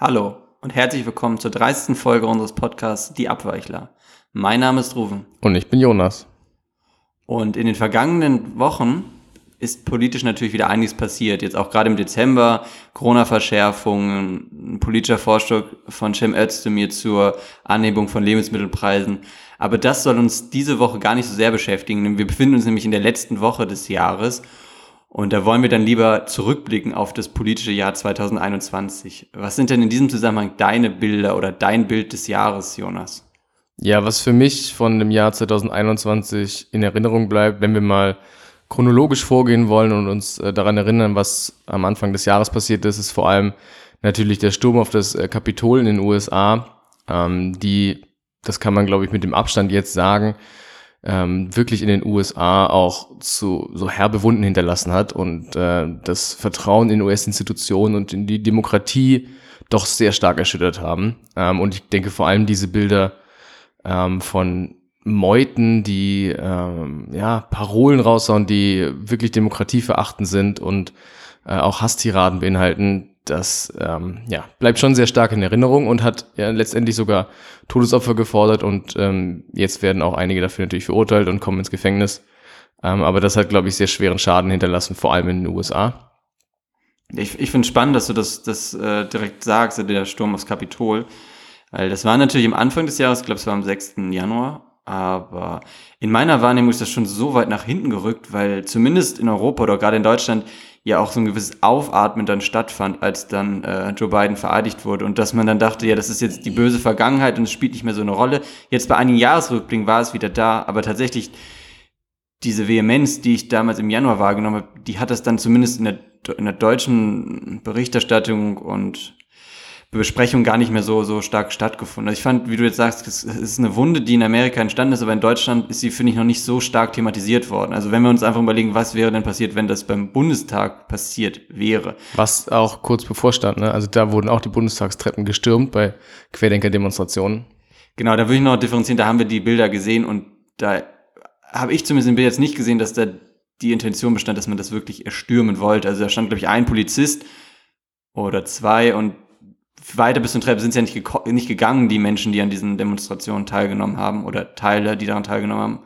Hallo und herzlich willkommen zur 30. Folge unseres Podcasts Die Abweichler. Mein Name ist Ruven. Und ich bin Jonas. Und in den vergangenen Wochen ist politisch natürlich wieder einiges passiert. Jetzt auch gerade im Dezember, Corona-Verschärfungen, ein politischer Vorschlag von Cem Özdemir zur Anhebung von Lebensmittelpreisen. Aber das soll uns diese Woche gar nicht so sehr beschäftigen, denn wir befinden uns nämlich in der letzten Woche des Jahres und da wollen wir dann lieber zurückblicken auf das politische Jahr 2021. Was sind denn in diesem Zusammenhang deine Bilder oder dein Bild des Jahres, Jonas? Ja, was für mich von dem Jahr 2021 in Erinnerung bleibt, wenn wir mal chronologisch vorgehen wollen und uns äh, daran erinnern, was am Anfang des Jahres passiert ist, ist vor allem natürlich der Sturm auf das äh, Kapitol in den USA, ähm, die, das kann man glaube ich mit dem Abstand jetzt sagen, ähm, wirklich in den USA auch zu so herbe Wunden hinterlassen hat und äh, das Vertrauen in US-Institutionen und in die Demokratie doch sehr stark erschüttert haben. Ähm, und ich denke vor allem diese Bilder ähm, von Meuten, die ähm, ja Parolen raushauen, die wirklich demokratieverachtend sind und äh, auch Hasstiraden beinhalten, das ähm, ja, bleibt schon sehr stark in Erinnerung und hat ja letztendlich sogar Todesopfer gefordert und ähm, jetzt werden auch einige dafür natürlich verurteilt und kommen ins Gefängnis. Ähm, aber das hat, glaube ich, sehr schweren Schaden hinterlassen, vor allem in den USA. Ich, ich finde es spannend, dass du das, das äh, direkt sagst, der Sturm aufs Kapitol. Weil das war natürlich am Anfang des Jahres, ich glaube, es war am 6. Januar, aber in meiner Wahrnehmung ist das schon so weit nach hinten gerückt, weil zumindest in Europa oder gerade in Deutschland ja auch so ein gewisses Aufatmen dann stattfand, als dann äh, Joe Biden vereidigt wurde und dass man dann dachte, ja, das ist jetzt die böse Vergangenheit und es spielt nicht mehr so eine Rolle. Jetzt bei einigen Jahresrückblicken war es wieder da, aber tatsächlich diese Vehemenz, die ich damals im Januar wahrgenommen habe, die hat das dann zumindest in der, in der deutschen Berichterstattung und Besprechung gar nicht mehr so, so stark stattgefunden. Also ich fand, wie du jetzt sagst, es ist eine Wunde, die in Amerika entstanden ist, aber in Deutschland ist sie, finde ich, noch nicht so stark thematisiert worden. Also wenn wir uns einfach überlegen, was wäre denn passiert, wenn das beim Bundestag passiert wäre. Was auch kurz bevorstand, ne? Also da wurden auch die Bundestagstreppen gestürmt bei Querdenker-Demonstrationen. Genau, da würde ich noch differenzieren, da haben wir die Bilder gesehen und da habe ich zumindest im Bild jetzt nicht gesehen, dass da die Intention bestand, dass man das wirklich erstürmen wollte. Also da stand, glaube ich, ein Polizist oder zwei und weiter bis zum Treppe sind es ja nicht, nicht gegangen, die Menschen, die an diesen Demonstrationen teilgenommen haben oder Teile, die daran teilgenommen haben.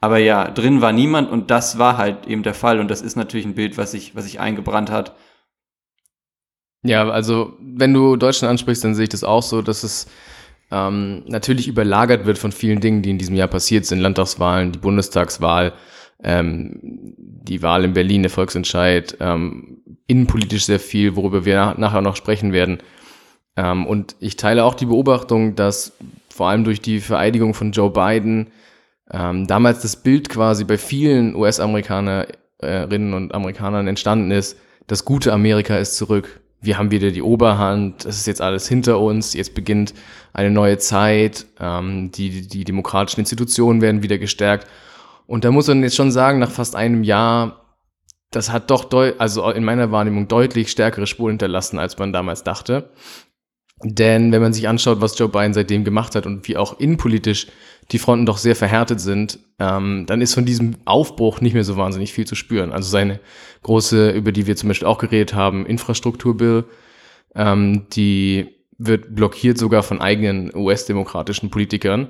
Aber ja, drin war niemand und das war halt eben der Fall und das ist natürlich ein Bild, was sich, was sich eingebrannt hat. Ja, also wenn du Deutschland ansprichst, dann sehe ich das auch so, dass es ähm, natürlich überlagert wird von vielen Dingen, die in diesem Jahr passiert sind. Landtagswahlen, die Bundestagswahl, ähm, die Wahl in Berlin, der Volksentscheid, ähm, innenpolitisch sehr viel, worüber wir nachher noch sprechen werden. Ähm, und ich teile auch die Beobachtung, dass vor allem durch die Vereidigung von Joe Biden ähm, damals das Bild quasi bei vielen US-Amerikanerinnen und Amerikanern entstanden ist, das gute Amerika ist zurück. Wir haben wieder die Oberhand, es ist jetzt alles hinter uns, jetzt beginnt eine neue Zeit, ähm, die, die demokratischen Institutionen werden wieder gestärkt. Und da muss man jetzt schon sagen, nach fast einem Jahr, das hat doch, also in meiner Wahrnehmung deutlich stärkere Spuren hinterlassen, als man damals dachte. Denn wenn man sich anschaut, was Joe Biden seitdem gemacht hat und wie auch innenpolitisch die Fronten doch sehr verhärtet sind, ähm, dann ist von diesem Aufbruch nicht mehr so wahnsinnig viel zu spüren. Also seine große, über die wir zum Beispiel auch geredet haben, Infrastrukturbill, ähm, die wird blockiert sogar von eigenen US-demokratischen Politikern.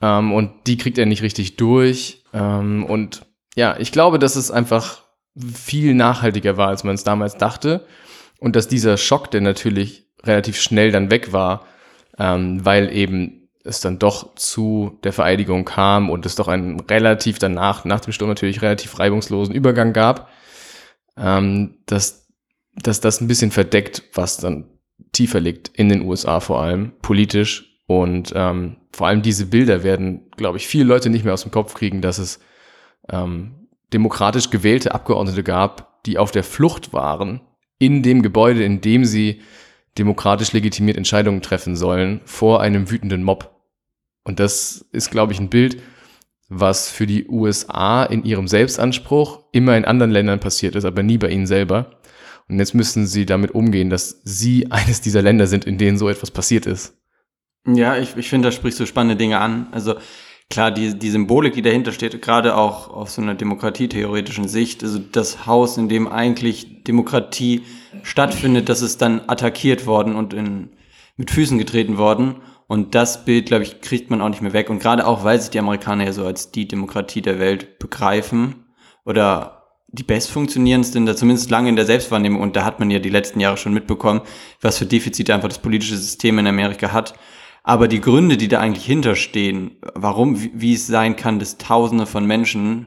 Ähm, und die kriegt er nicht richtig durch. Ähm, und ja, ich glaube, dass es einfach viel nachhaltiger war, als man es damals dachte. Und dass dieser Schock, der natürlich relativ schnell dann weg war, ähm, weil eben es dann doch zu der Vereidigung kam und es doch einen relativ danach, nach dem Sturm natürlich relativ reibungslosen Übergang gab, ähm, dass, dass das ein bisschen verdeckt, was dann tiefer liegt in den USA vor allem, politisch. Und ähm, vor allem diese Bilder werden, glaube ich, viele Leute nicht mehr aus dem Kopf kriegen, dass es ähm, demokratisch gewählte Abgeordnete gab, die auf der Flucht waren in dem Gebäude, in dem sie demokratisch legitimiert Entscheidungen treffen sollen vor einem wütenden Mob. Und das ist, glaube ich, ein Bild, was für die USA in ihrem Selbstanspruch immer in anderen Ländern passiert ist, aber nie bei ihnen selber. Und jetzt müssen sie damit umgehen, dass sie eines dieser Länder sind, in denen so etwas passiert ist. Ja, ich, ich finde, da sprichst du spannende Dinge an. Also Klar, die, die Symbolik, die dahinter steht, gerade auch aus so einer demokratietheoretischen Sicht, also das Haus, in dem eigentlich Demokratie stattfindet, das ist dann attackiert worden und in, mit Füßen getreten worden. Und das Bild, glaube ich, kriegt man auch nicht mehr weg. Und gerade auch, weil sich die Amerikaner ja so als die Demokratie der Welt begreifen oder die bestfunktionierendsten, da zumindest lange in der Selbstwahrnehmung. Und da hat man ja die letzten Jahre schon mitbekommen, was für Defizite einfach das politische System in Amerika hat. Aber die Gründe, die da eigentlich hinterstehen, warum, wie, wie es sein kann, dass Tausende von Menschen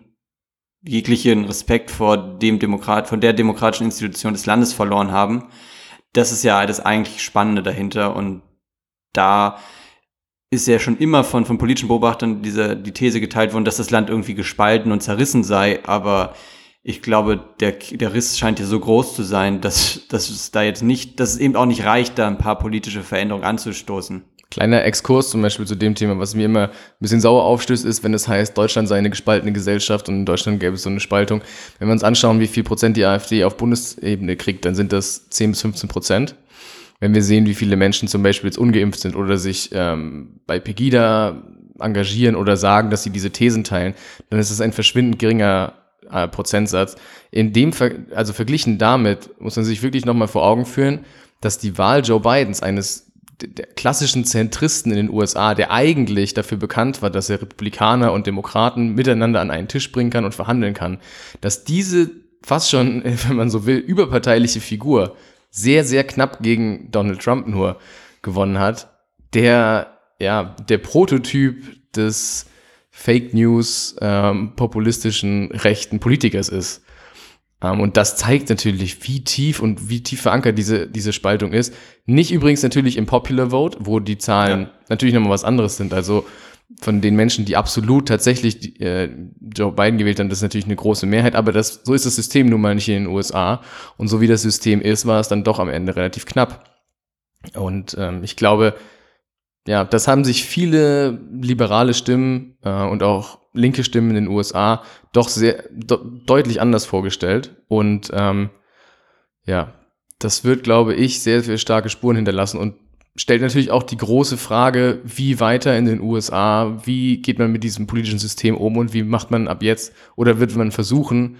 jeglichen Respekt vor dem Demokrat, von der demokratischen Institution des Landes verloren haben, das ist ja das eigentlich Spannende dahinter. Und da ist ja schon immer von, von politischen Beobachtern diese, die These geteilt worden, dass das Land irgendwie gespalten und zerrissen sei. Aber ich glaube, der, der Riss scheint ja so groß zu sein, dass, dass es da jetzt nicht, dass es eben auch nicht reicht, da ein paar politische Veränderungen anzustoßen. Kleiner Exkurs zum Beispiel zu dem Thema, was mir immer ein bisschen sauer aufstößt, ist, wenn es heißt, Deutschland sei eine gespaltene Gesellschaft und in Deutschland gäbe es so eine Spaltung. Wenn wir uns anschauen, wie viel Prozent die AfD auf Bundesebene kriegt, dann sind das 10 bis 15 Prozent. Wenn wir sehen, wie viele Menschen zum Beispiel jetzt ungeimpft sind oder sich ähm, bei Pegida engagieren oder sagen, dass sie diese Thesen teilen, dann ist es ein verschwindend geringer äh, Prozentsatz. In dem, Ver also verglichen damit, muss man sich wirklich nochmal vor Augen führen, dass die Wahl Joe Bidens, eines der klassischen Zentristen in den USA, der eigentlich dafür bekannt war, dass er Republikaner und Demokraten miteinander an einen Tisch bringen kann und verhandeln kann, dass diese fast schon, wenn man so will, überparteiliche Figur sehr, sehr knapp gegen Donald Trump nur gewonnen hat, der, ja, der Prototyp des Fake News ähm, populistischen rechten Politikers ist. Ähm, und das zeigt natürlich, wie tief und wie tief verankert diese, diese Spaltung ist. Nicht übrigens natürlich im Popular Vote, wo die Zahlen ja. natürlich nochmal was anderes sind. Also von den Menschen, die absolut tatsächlich äh, Joe Biden gewählt haben, das ist natürlich eine große Mehrheit, aber das, so ist das System nun mal nicht in den USA. Und so wie das System ist, war es dann doch am Ende relativ knapp. Und ähm, ich glaube, ja, das haben sich viele liberale Stimmen äh, und auch linke Stimmen in den USA doch sehr de deutlich anders vorgestellt. Und ähm, ja, das wird, glaube ich, sehr, sehr starke Spuren hinterlassen und stellt natürlich auch die große Frage, wie weiter in den USA, wie geht man mit diesem politischen System um und wie macht man ab jetzt oder wird man versuchen,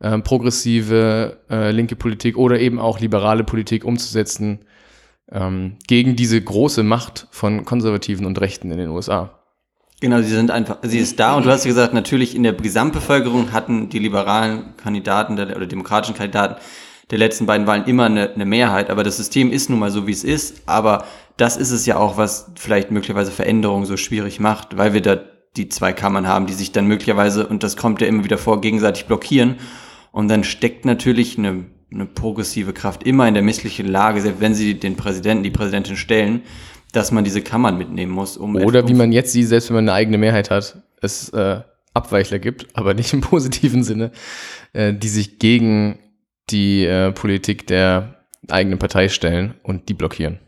äh, progressive äh, linke Politik oder eben auch liberale Politik umzusetzen ähm, gegen diese große Macht von Konservativen und Rechten in den USA. Genau, sie sind einfach, sie ist da. Und du hast gesagt, natürlich in der Gesamtbevölkerung hatten die liberalen Kandidaten der, oder demokratischen Kandidaten der letzten beiden Wahlen immer eine, eine Mehrheit, aber das System ist nun mal so, wie es ist, aber das ist es ja auch, was vielleicht möglicherweise Veränderungen so schwierig macht, weil wir da die zwei Kammern haben, die sich dann möglicherweise, und das kommt ja immer wieder vor, gegenseitig blockieren. Und dann steckt natürlich eine, eine progressive Kraft immer in der misslichen Lage, selbst wenn sie den Präsidenten, die Präsidentin stellen, dass man diese Kammern mitnehmen muss. Um Oder wie man jetzt sieht, selbst wenn man eine eigene Mehrheit hat, es äh, Abweichler gibt, aber nicht im positiven Sinne, äh, die sich gegen die äh, Politik der eigenen Partei stellen und die blockieren.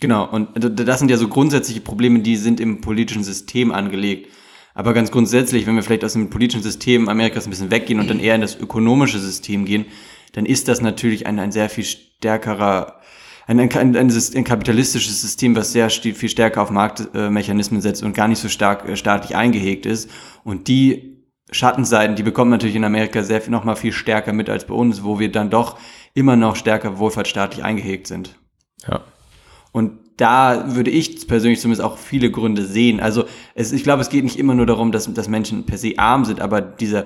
Genau, und das sind ja so grundsätzliche Probleme, die sind im politischen System angelegt. Aber ganz grundsätzlich, wenn wir vielleicht aus dem politischen System Amerikas ein bisschen weggehen und dann eher in das ökonomische System gehen, dann ist das natürlich ein, ein sehr viel stärkerer ein, ein, ein, ein kapitalistisches System, was sehr viel stärker auf Marktmechanismen setzt und gar nicht so stark äh, staatlich eingehegt ist. Und die Schattenseiten, die bekommt man natürlich in Amerika sehr viel, noch mal viel stärker mit als bei uns, wo wir dann doch immer noch stärker wohlfahrtsstaatlich eingehegt sind. Ja. Und da würde ich persönlich zumindest auch viele Gründe sehen. Also es, ich glaube, es geht nicht immer nur darum, dass, dass Menschen per se arm sind, aber dieser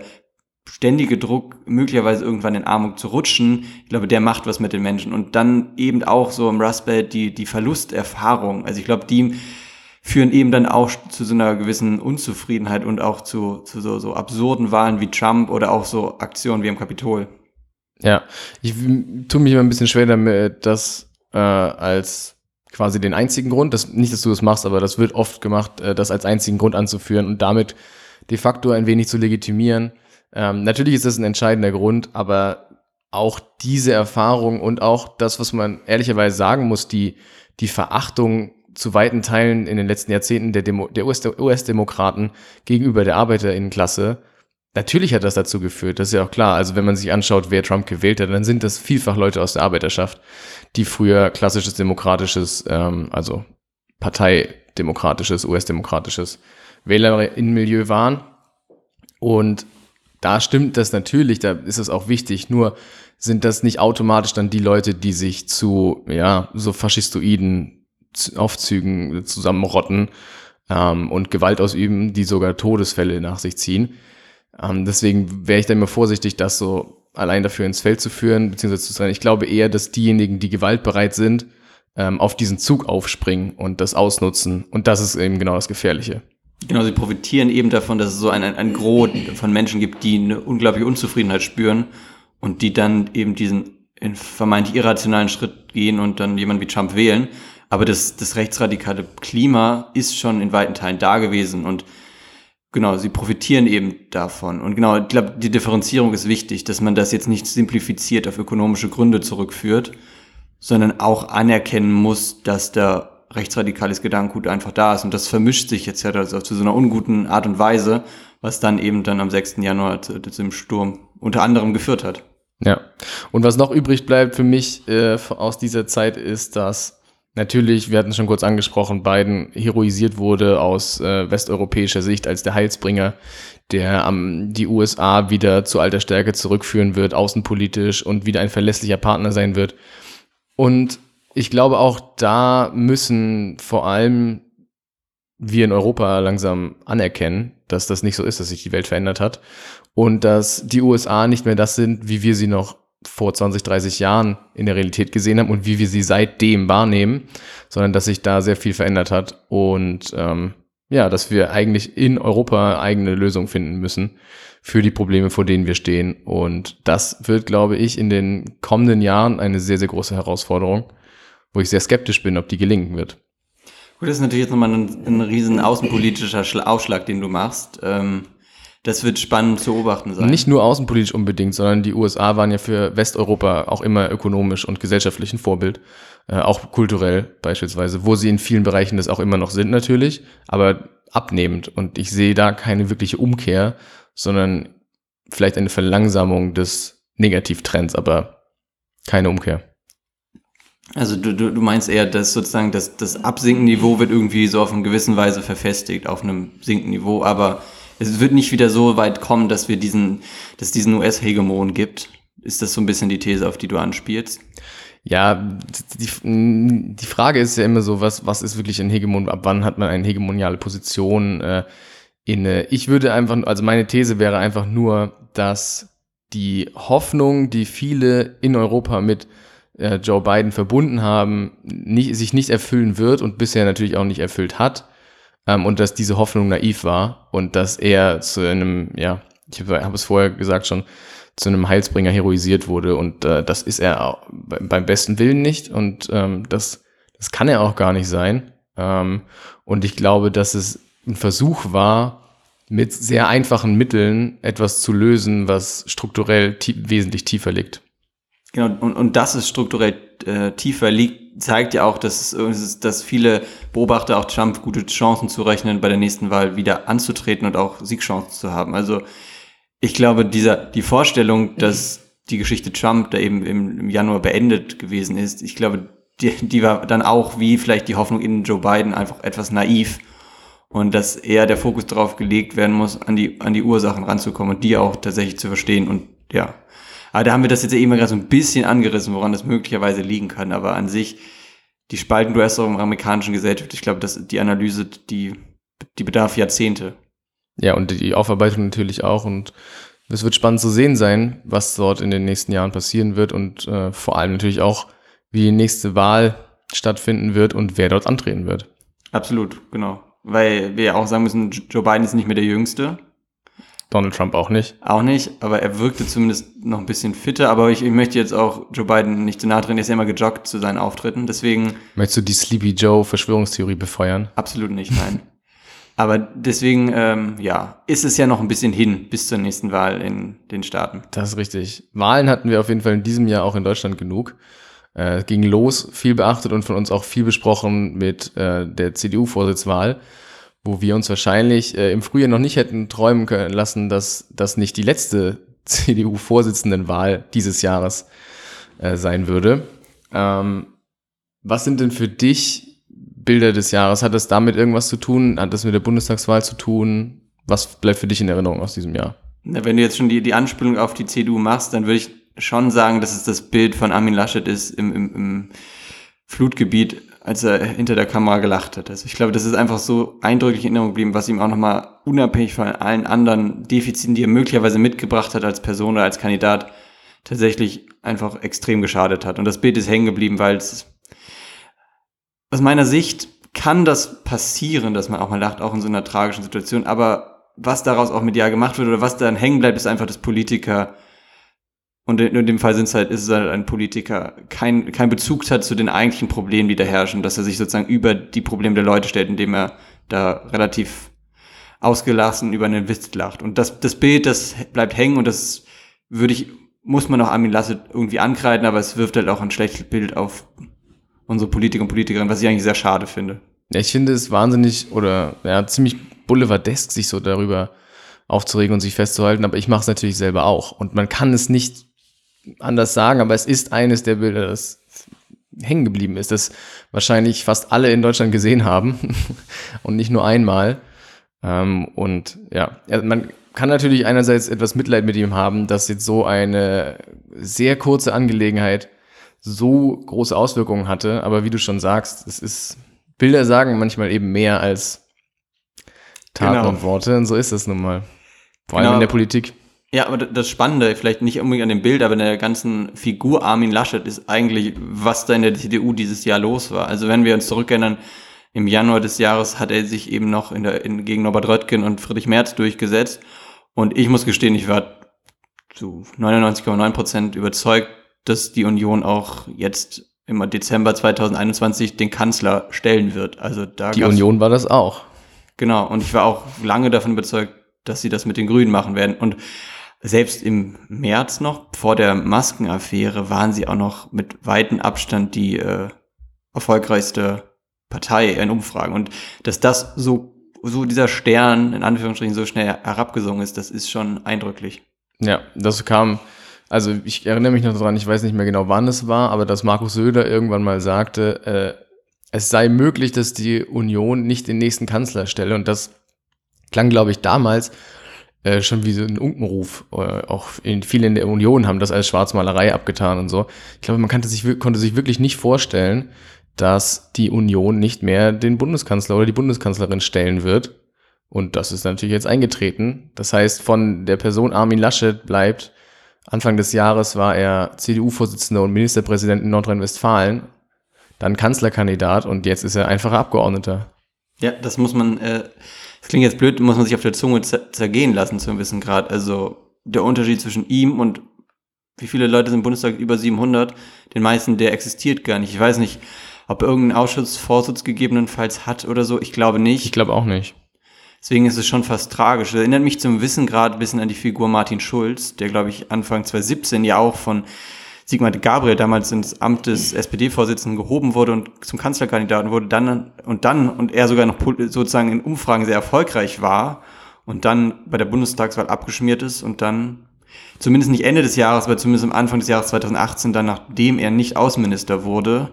ständige Druck, möglicherweise irgendwann in Armut zu rutschen, ich glaube, der macht was mit den Menschen. Und dann eben auch so im Rust Belt die, die Verlusterfahrung. Also ich glaube, die führen eben dann auch zu so einer gewissen Unzufriedenheit und auch zu, zu so, so absurden Wahlen wie Trump oder auch so Aktionen wie im Kapitol. Ja, ich tue mich immer ein bisschen schwer damit, das äh, als quasi den einzigen Grund, das, nicht, dass du das machst, aber das wird oft gemacht, äh, das als einzigen Grund anzuführen und damit de facto ein wenig zu legitimieren, ähm, natürlich ist das ein entscheidender Grund, aber auch diese Erfahrung und auch das, was man ehrlicherweise sagen muss, die, die Verachtung zu weiten Teilen in den letzten Jahrzehnten der, Demo, der US-Demokraten gegenüber der Arbeiterinnenklasse, natürlich hat das dazu geführt, das ist ja auch klar. Also wenn man sich anschaut, wer Trump gewählt hat, dann sind das vielfach Leute aus der Arbeiterschaft, die früher klassisches demokratisches, ähm, also parteidemokratisches, US-demokratisches Wählerinnenmilieu waren. Und da stimmt das natürlich, da ist es auch wichtig. Nur sind das nicht automatisch dann die Leute, die sich zu, ja, so faschistoiden Aufzügen zusammenrotten ähm, und Gewalt ausüben, die sogar Todesfälle nach sich ziehen. Ähm, deswegen wäre ich da immer vorsichtig, das so allein dafür ins Feld zu führen, beziehungsweise zu sagen, ich glaube eher, dass diejenigen, die gewaltbereit sind, ähm, auf diesen Zug aufspringen und das ausnutzen. Und das ist eben genau das Gefährliche. Genau, sie profitieren eben davon, dass es so ein, ein, ein Gros von Menschen gibt, die eine unglaubliche Unzufriedenheit spüren und die dann eben diesen vermeintlich irrationalen Schritt gehen und dann jemanden wie Trump wählen. Aber das, das rechtsradikale Klima ist schon in weiten Teilen da gewesen und genau, sie profitieren eben davon. Und genau, ich glaube, die Differenzierung ist wichtig, dass man das jetzt nicht simplifiziert auf ökonomische Gründe zurückführt, sondern auch anerkennen muss, dass da rechtsradikales Gedankengut einfach da ist. Und das vermischt sich jetzt ja also zu so einer unguten Art und Weise, was dann eben dann am 6. Januar zu, zu dem Sturm unter anderem geführt hat. Ja. Und was noch übrig bleibt für mich äh, aus dieser Zeit ist, dass natürlich, wir hatten es schon kurz angesprochen, Biden heroisiert wurde aus äh, westeuropäischer Sicht als der Heilsbringer, der ähm, die USA wieder zu alter Stärke zurückführen wird, außenpolitisch und wieder ein verlässlicher Partner sein wird. Und ich glaube auch da müssen vor allem wir in Europa langsam anerkennen, dass das nicht so ist, dass sich die Welt verändert hat und dass die USA nicht mehr das sind, wie wir sie noch vor 20, 30 Jahren in der Realität gesehen haben und wie wir sie seitdem wahrnehmen, sondern dass sich da sehr viel verändert hat und ähm, ja, dass wir eigentlich in Europa eigene Lösungen finden müssen für die Probleme, vor denen wir stehen. Und das wird, glaube ich, in den kommenden Jahren eine sehr, sehr große Herausforderung, wo ich sehr skeptisch bin, ob die gelingen wird. Gut, das ist natürlich jetzt nochmal ein, ein riesen außenpolitischer Ausschlag, den du machst. Ähm das wird spannend zu beobachten sein. Nicht nur außenpolitisch unbedingt, sondern die USA waren ja für Westeuropa auch immer ökonomisch und gesellschaftlich ein Vorbild, äh, auch kulturell beispielsweise, wo sie in vielen Bereichen das auch immer noch sind natürlich, aber abnehmend. Und ich sehe da keine wirkliche Umkehr, sondern vielleicht eine Verlangsamung des Negativtrends, aber keine Umkehr. Also du, du, du meinst eher, dass sozusagen das, das Absinkenniveau wird irgendwie so auf eine gewisse Weise verfestigt, auf einem sinkenden Niveau, aber es wird nicht wieder so weit kommen, dass wir diesen, dass diesen US-Hegemon gibt. Ist das so ein bisschen die These, auf die du anspielst? Ja, die, die Frage ist ja immer so, was, was ist wirklich ein Hegemon, ab wann hat man eine hegemoniale Position äh, inne? Ich würde einfach, also meine These wäre einfach nur, dass die Hoffnung, die viele in Europa mit äh, Joe Biden verbunden haben, nicht, sich nicht erfüllen wird und bisher natürlich auch nicht erfüllt hat ähm, und dass diese Hoffnung naiv war und dass er zu einem, ja, ich habe hab es vorher gesagt schon, zu einem Heilsbringer heroisiert wurde und äh, das ist er auch beim besten Willen nicht und ähm, das, das kann er auch gar nicht sein. Ähm, und ich glaube, dass es ein Versuch war, mit sehr einfachen Mitteln etwas zu lösen, was strukturell tie wesentlich tiefer liegt. Genau, und, und dass es strukturell äh, tiefer liegt, zeigt ja auch, dass, es, dass viele Beobachter auch Trump gute Chancen zurechnen, bei der nächsten Wahl wieder anzutreten und auch Siegchancen zu haben. Also ich glaube, dieser, die Vorstellung, dass die Geschichte Trump da eben im, im Januar beendet gewesen ist, ich glaube, die, die war dann auch wie vielleicht die Hoffnung in Joe Biden einfach etwas naiv und dass eher der Fokus darauf gelegt werden muss, an die, an die Ursachen ranzukommen und die auch tatsächlich zu verstehen und ja, aber da haben wir das jetzt eben gerade so ein bisschen angerissen, woran das möglicherweise liegen kann. Aber an sich, die Spalten du hast auch im amerikanischen Gesellschaft, ich glaube, dass die Analyse, die, die bedarf Jahrzehnte. Ja, und die Aufarbeitung natürlich auch. Und es wird spannend zu sehen sein, was dort in den nächsten Jahren passieren wird und äh, vor allem natürlich auch, wie die nächste Wahl stattfinden wird und wer dort antreten wird. Absolut, genau. Weil wir ja auch sagen müssen, Joe Biden ist nicht mehr der Jüngste. Donald Trump auch nicht. Auch nicht, aber er wirkte zumindest noch ein bisschen fitter. Aber ich, ich möchte jetzt auch Joe Biden nicht zu nahe treten. Er ist ja immer gejoggt zu seinen Auftritten. Deswegen. Möchtest du die Sleepy Joe Verschwörungstheorie befeuern? Absolut nicht, nein. aber deswegen, ähm, ja, ist es ja noch ein bisschen hin bis zur nächsten Wahl in den Staaten. Das ist richtig. Wahlen hatten wir auf jeden Fall in diesem Jahr auch in Deutschland genug. Äh, ging los, viel beachtet und von uns auch viel besprochen mit äh, der CDU-Vorsitzwahl wo wir uns wahrscheinlich äh, im Frühjahr noch nicht hätten träumen können lassen, dass das nicht die letzte CDU-Vorsitzendenwahl dieses Jahres äh, sein würde. Ähm, was sind denn für dich Bilder des Jahres? Hat das damit irgendwas zu tun? Hat das mit der Bundestagswahl zu tun? Was bleibt für dich in Erinnerung aus diesem Jahr? Na, wenn du jetzt schon die, die Anspielung auf die CDU machst, dann würde ich schon sagen, dass es das Bild von Armin Laschet ist im, im, im Flutgebiet, als er hinter der Kamera gelacht hat. Also ich glaube, das ist einfach so eindrücklich in Erinnerung geblieben, was ihm auch nochmal unabhängig von allen anderen Defiziten, die er möglicherweise mitgebracht hat als Person oder als Kandidat, tatsächlich einfach extrem geschadet hat. Und das Bild ist hängen geblieben, weil es aus meiner Sicht kann das passieren, dass man auch mal lacht, auch in so einer tragischen Situation. Aber was daraus auch medial gemacht wird oder was dann hängen bleibt, ist einfach, dass Politiker und in, dem Fall sind es halt, ist es halt ein Politiker, kein, kein Bezug hat zu den eigentlichen Problemen, die da herrschen, dass er sich sozusagen über die Probleme der Leute stellt, indem er da relativ ausgelassen über einen Witz lacht. Und das, das Bild, das bleibt hängen und das würde ich, muss man auch Armin Lasset irgendwie ankreiden, aber es wirft halt auch ein schlechtes Bild auf unsere Politiker und Politikerinnen, was ich eigentlich sehr schade finde. Ja, ich finde es wahnsinnig oder ja, ziemlich boulevardesk, sich so darüber aufzuregen und sich festzuhalten, aber ich mache es natürlich selber auch. Und man kann es nicht anders sagen, aber es ist eines der Bilder, das hängen geblieben ist, das wahrscheinlich fast alle in Deutschland gesehen haben und nicht nur einmal. Ähm, und ja, man kann natürlich einerseits etwas Mitleid mit ihm haben, dass jetzt so eine sehr kurze Angelegenheit so große Auswirkungen hatte. Aber wie du schon sagst, es ist, Bilder sagen manchmal eben mehr als Taten genau. und Worte. Und so ist es nun mal. Vor allem genau. in der Politik. Ja, aber das Spannende, vielleicht nicht unbedingt an dem Bild, aber in der ganzen Figur Armin Laschet ist eigentlich, was da in der CDU dieses Jahr los war. Also wenn wir uns zurückerinnern, im Januar des Jahres hat er sich eben noch in der, in, gegen Norbert Röttgen und Friedrich Merz durchgesetzt. Und ich muss gestehen, ich war zu 99,9 Prozent überzeugt, dass die Union auch jetzt im Dezember 2021 den Kanzler stellen wird. Also da die Union war das auch. Genau. Und ich war auch lange davon überzeugt, dass sie das mit den Grünen machen werden. Und selbst im März noch, vor der Maskenaffäre, waren sie auch noch mit weitem Abstand die äh, erfolgreichste Partei in Umfragen. Und dass das so, so dieser Stern in Anführungsstrichen so schnell herabgesungen ist, das ist schon eindrücklich. Ja, das kam, also ich erinnere mich noch daran, ich weiß nicht mehr genau, wann es war, aber dass Markus Söder irgendwann mal sagte, äh, es sei möglich, dass die Union nicht den nächsten Kanzler stelle. Und das klang, glaube ich, damals äh, schon wie so ein Unkenruf. Äh, auch in, viele in der Union haben das als Schwarzmalerei abgetan und so. Ich glaube, man sich, konnte sich wirklich nicht vorstellen, dass die Union nicht mehr den Bundeskanzler oder die Bundeskanzlerin stellen wird. Und das ist natürlich jetzt eingetreten. Das heißt, von der Person Armin Laschet bleibt, Anfang des Jahres war er CDU-Vorsitzender und Ministerpräsident in Nordrhein-Westfalen, dann Kanzlerkandidat und jetzt ist er einfacher Abgeordneter. Ja, das muss man, äh, das klingt jetzt blöd, muss man sich auf der Zunge zergehen lassen zu einem gewissen Grad. Also der Unterschied zwischen ihm und wie viele Leute sind im Bundestag? Über 700. Den meisten, der existiert gar nicht. Ich weiß nicht, ob er irgendeinen Ausschussvorsitz gegebenenfalls hat oder so. Ich glaube nicht. Ich glaube auch nicht. Deswegen ist es schon fast tragisch. Das erinnert mich zum Wissen gerade ein bisschen an die Figur Martin Schulz, der, glaube ich, Anfang 2017 ja auch von Sigmar Gabriel damals ins Amt des SPD-Vorsitzenden gehoben wurde und zum Kanzlerkandidaten wurde, dann und dann und er sogar noch sozusagen in Umfragen sehr erfolgreich war und dann bei der Bundestagswahl abgeschmiert ist und dann zumindest nicht Ende des Jahres, aber zumindest am Anfang des Jahres 2018, dann nachdem er nicht Außenminister wurde,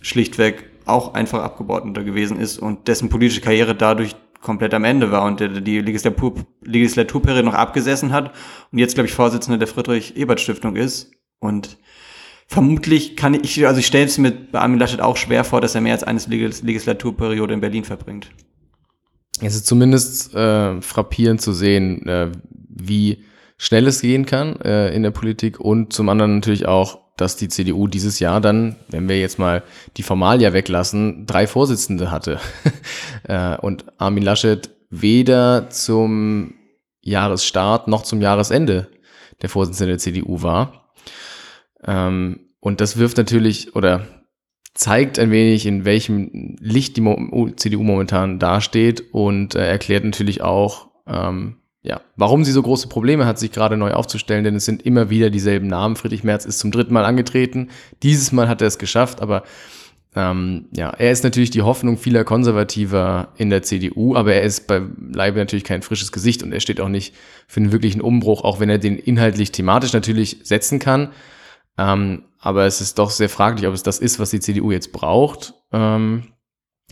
schlichtweg auch einfach Abgeordneter gewesen ist und dessen politische Karriere dadurch komplett am Ende war und der die Legislatur, Legislaturperiode noch abgesessen hat und jetzt, glaube ich, Vorsitzender der Friedrich-Ebert-Stiftung ist und vermutlich kann ich, also ich stelle es mir bei Armin Laschet auch schwer vor, dass er mehr als eine Legislaturperiode in Berlin verbringt. Es ist zumindest äh, frappierend zu sehen, äh, wie schnell es gehen kann äh, in der Politik und zum anderen natürlich auch, dass die CDU dieses Jahr dann, wenn wir jetzt mal die Formalia weglassen, drei Vorsitzende hatte. äh, und Armin Laschet weder zum Jahresstart noch zum Jahresende der Vorsitzende der CDU war. Ähm, und das wirft natürlich oder zeigt ein wenig, in welchem Licht die CDU momentan dasteht und äh, erklärt natürlich auch, ähm, ja, warum sie so große Probleme hat, sich gerade neu aufzustellen, denn es sind immer wieder dieselben Namen. Friedrich Merz ist zum dritten Mal angetreten. Dieses Mal hat er es geschafft, aber ähm, ja, er ist natürlich die Hoffnung vieler Konservativer in der CDU, aber er ist bei Leibe natürlich kein frisches Gesicht und er steht auch nicht für einen wirklichen Umbruch, auch wenn er den inhaltlich thematisch natürlich setzen kann. Ähm, aber es ist doch sehr fraglich, ob es das ist, was die CDU jetzt braucht. Ähm,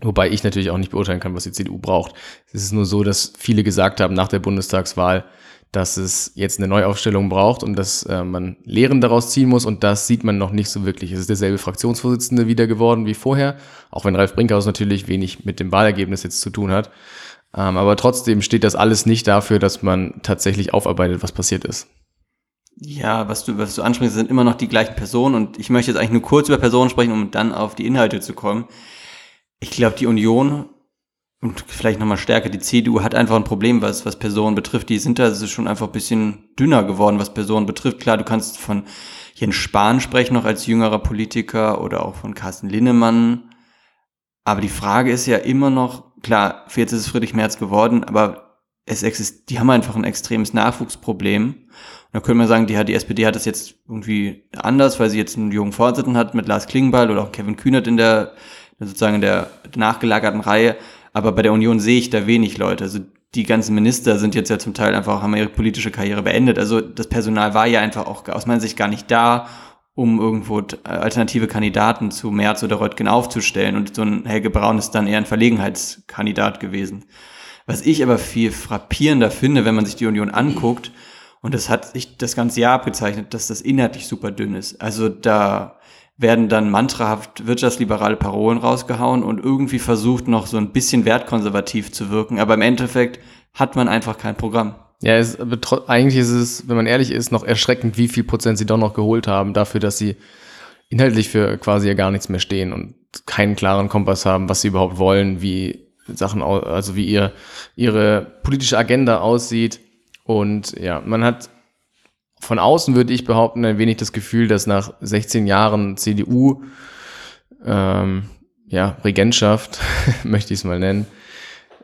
Wobei ich natürlich auch nicht beurteilen kann, was die CDU braucht. Es ist nur so, dass viele gesagt haben nach der Bundestagswahl, dass es jetzt eine Neuaufstellung braucht und dass äh, man Lehren daraus ziehen muss und das sieht man noch nicht so wirklich. Es ist derselbe Fraktionsvorsitzende wieder geworden wie vorher, auch wenn Ralf Brinkhaus natürlich wenig mit dem Wahlergebnis jetzt zu tun hat. Ähm, aber trotzdem steht das alles nicht dafür, dass man tatsächlich aufarbeitet, was passiert ist. Ja, was du, was du ansprichst, sind immer noch die gleichen Personen und ich möchte jetzt eigentlich nur kurz über Personen sprechen, um dann auf die Inhalte zu kommen. Ich glaube, die Union und vielleicht nochmal stärker, die CDU hat einfach ein Problem, was, was Personen betrifft. Die sind da schon einfach ein bisschen dünner geworden, was Personen betrifft. Klar, du kannst von Jens Spahn sprechen, noch als jüngerer Politiker oder auch von Carsten Linnemann. Aber die Frage ist ja immer noch, klar, jetzt ist es Friedrich Merz geworden, aber es existiert, die haben einfach ein extremes Nachwuchsproblem. Da könnte man sagen, die, die SPD hat das jetzt irgendwie anders, weil sie jetzt einen jungen Vorsitzenden hat mit Lars Klingbeil oder auch Kevin Kühnert in der, sozusagen in der nachgelagerten Reihe. Aber bei der Union sehe ich da wenig Leute. Also die ganzen Minister sind jetzt ja zum Teil einfach, haben ihre politische Karriere beendet. Also das Personal war ja einfach auch aus meiner Sicht gar nicht da, um irgendwo alternative Kandidaten zu Merz oder Röttgen aufzustellen. Und so ein Helge Braun ist dann eher ein Verlegenheitskandidat gewesen. Was ich aber viel frappierender finde, wenn man sich die Union anguckt, und das hat sich das ganze Jahr abgezeichnet, dass das inhaltlich super dünn ist. Also da werden dann mantrahaft wirtschaftsliberale Parolen rausgehauen und irgendwie versucht noch so ein bisschen wertkonservativ zu wirken. Aber im Endeffekt hat man einfach kein Programm. Ja, es, eigentlich ist es, wenn man ehrlich ist, noch erschreckend, wie viel Prozent sie doch noch geholt haben, dafür, dass sie inhaltlich für quasi ja gar nichts mehr stehen und keinen klaren Kompass haben, was sie überhaupt wollen, wie Sachen, also wie ihr, ihre politische Agenda aussieht. Und ja, man hat von außen würde ich behaupten, ein wenig das Gefühl, dass nach 16 Jahren CDU, ähm, ja, Regentschaft, möchte ich es mal nennen,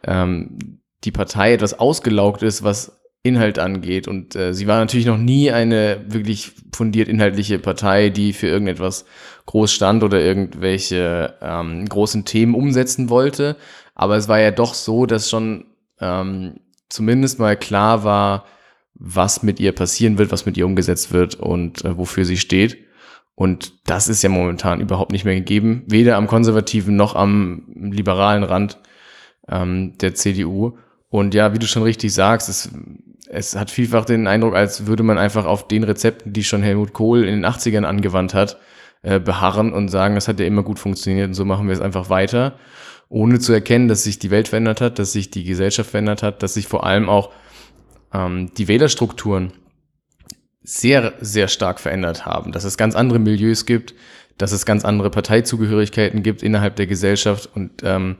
ähm, die Partei etwas ausgelaugt ist, was Inhalt angeht. Und äh, sie war natürlich noch nie eine wirklich fundiert inhaltliche Partei, die für irgendetwas groß stand oder irgendwelche ähm, großen Themen umsetzen wollte. Aber es war ja doch so, dass schon ähm, zumindest mal klar war, was mit ihr passieren wird, was mit ihr umgesetzt wird und äh, wofür sie steht. Und das ist ja momentan überhaupt nicht mehr gegeben, weder am konservativen noch am liberalen Rand ähm, der CDU. Und ja, wie du schon richtig sagst, es, es hat vielfach den Eindruck, als würde man einfach auf den Rezepten, die schon Helmut Kohl in den 80ern angewandt hat, äh, beharren und sagen, das hat ja immer gut funktioniert und so machen wir es einfach weiter, ohne zu erkennen, dass sich die Welt verändert hat, dass sich die Gesellschaft verändert hat, dass sich vor allem auch ähm, die Wählerstrukturen sehr, sehr stark verändert haben, dass es ganz andere Milieus gibt, dass es ganz andere Parteizugehörigkeiten gibt innerhalb der Gesellschaft. Und ähm,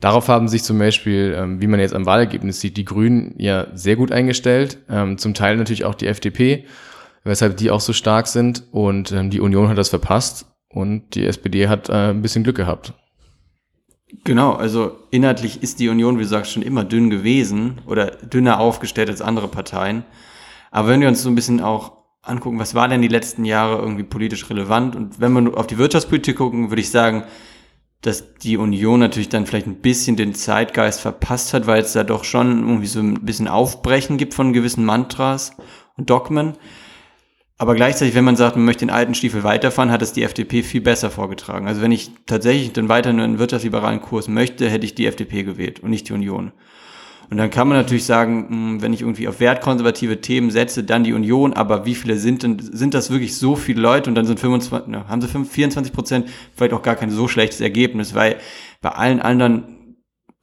darauf haben sich zum Beispiel, ähm, wie man jetzt am Wahlergebnis sieht, die Grünen ja sehr gut eingestellt, ähm, zum Teil natürlich auch die FDP, weshalb die auch so stark sind. Und ähm, die Union hat das verpasst und die SPD hat äh, ein bisschen Glück gehabt. Genau, also inhaltlich ist die Union, wie du sagst, schon immer dünn gewesen oder dünner aufgestellt als andere Parteien. Aber wenn wir uns so ein bisschen auch angucken, was war denn die letzten Jahre irgendwie politisch relevant? Und wenn wir auf die Wirtschaftspolitik gucken, würde ich sagen, dass die Union natürlich dann vielleicht ein bisschen den Zeitgeist verpasst hat, weil es da doch schon irgendwie so ein bisschen Aufbrechen gibt von gewissen Mantras und Dogmen. Aber gleichzeitig, wenn man sagt, man möchte den alten Stiefel weiterfahren, hat es die FDP viel besser vorgetragen. Also wenn ich tatsächlich dann weiter einen wirtschaftsliberalen Kurs möchte, hätte ich die FDP gewählt und nicht die Union. Und dann kann man natürlich sagen, hm, wenn ich irgendwie auf wertkonservative Themen setze, dann die Union, aber wie viele sind denn, sind das wirklich so viele Leute und dann sind 25, ne, haben sie 24 Prozent vielleicht auch gar kein so schlechtes Ergebnis, weil bei allen anderen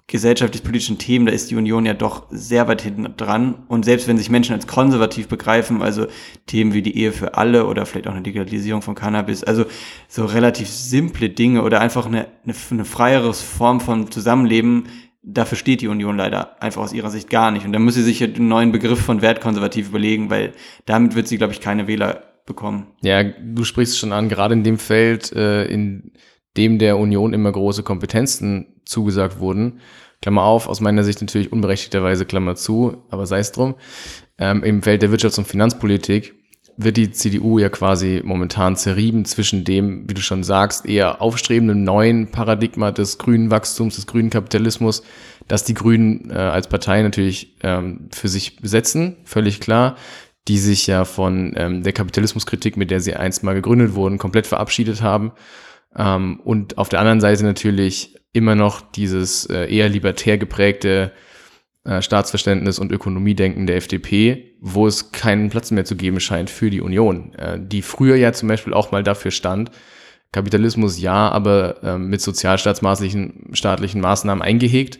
gesellschaftlich-politischen Themen, da ist die Union ja doch sehr weit hinten dran. Und selbst wenn sich Menschen als konservativ begreifen, also Themen wie die Ehe für alle oder vielleicht auch eine Legalisierung von Cannabis, also so relativ simple Dinge oder einfach eine, eine, eine freiere Form von Zusammenleben, dafür steht die Union leider einfach aus ihrer Sicht gar nicht. Und da muss sie sich einen neuen Begriff von wertkonservativ überlegen, weil damit wird sie, glaube ich, keine Wähler bekommen. Ja, du sprichst schon an, gerade in dem Feld, äh, in dem der Union immer große Kompetenzen zugesagt wurden. Klammer auf, aus meiner Sicht natürlich unberechtigterweise Klammer zu, aber sei es drum. Ähm, Im Feld der Wirtschafts- und Finanzpolitik wird die CDU ja quasi momentan zerrieben zwischen dem, wie du schon sagst, eher aufstrebenden neuen Paradigma des grünen Wachstums, des grünen Kapitalismus, das die Grünen äh, als Partei natürlich ähm, für sich besetzen, völlig klar, die sich ja von ähm, der Kapitalismuskritik, mit der sie einst mal gegründet wurden, komplett verabschiedet haben ähm, und auf der anderen Seite natürlich immer noch dieses äh, eher libertär geprägte äh, Staatsverständnis und Ökonomiedenken der FDP, wo es keinen Platz mehr zu geben scheint für die Union, äh, die früher ja zum Beispiel auch mal dafür stand, Kapitalismus ja, aber äh, mit sozialstaatsmaßlichen staatlichen Maßnahmen eingehegt,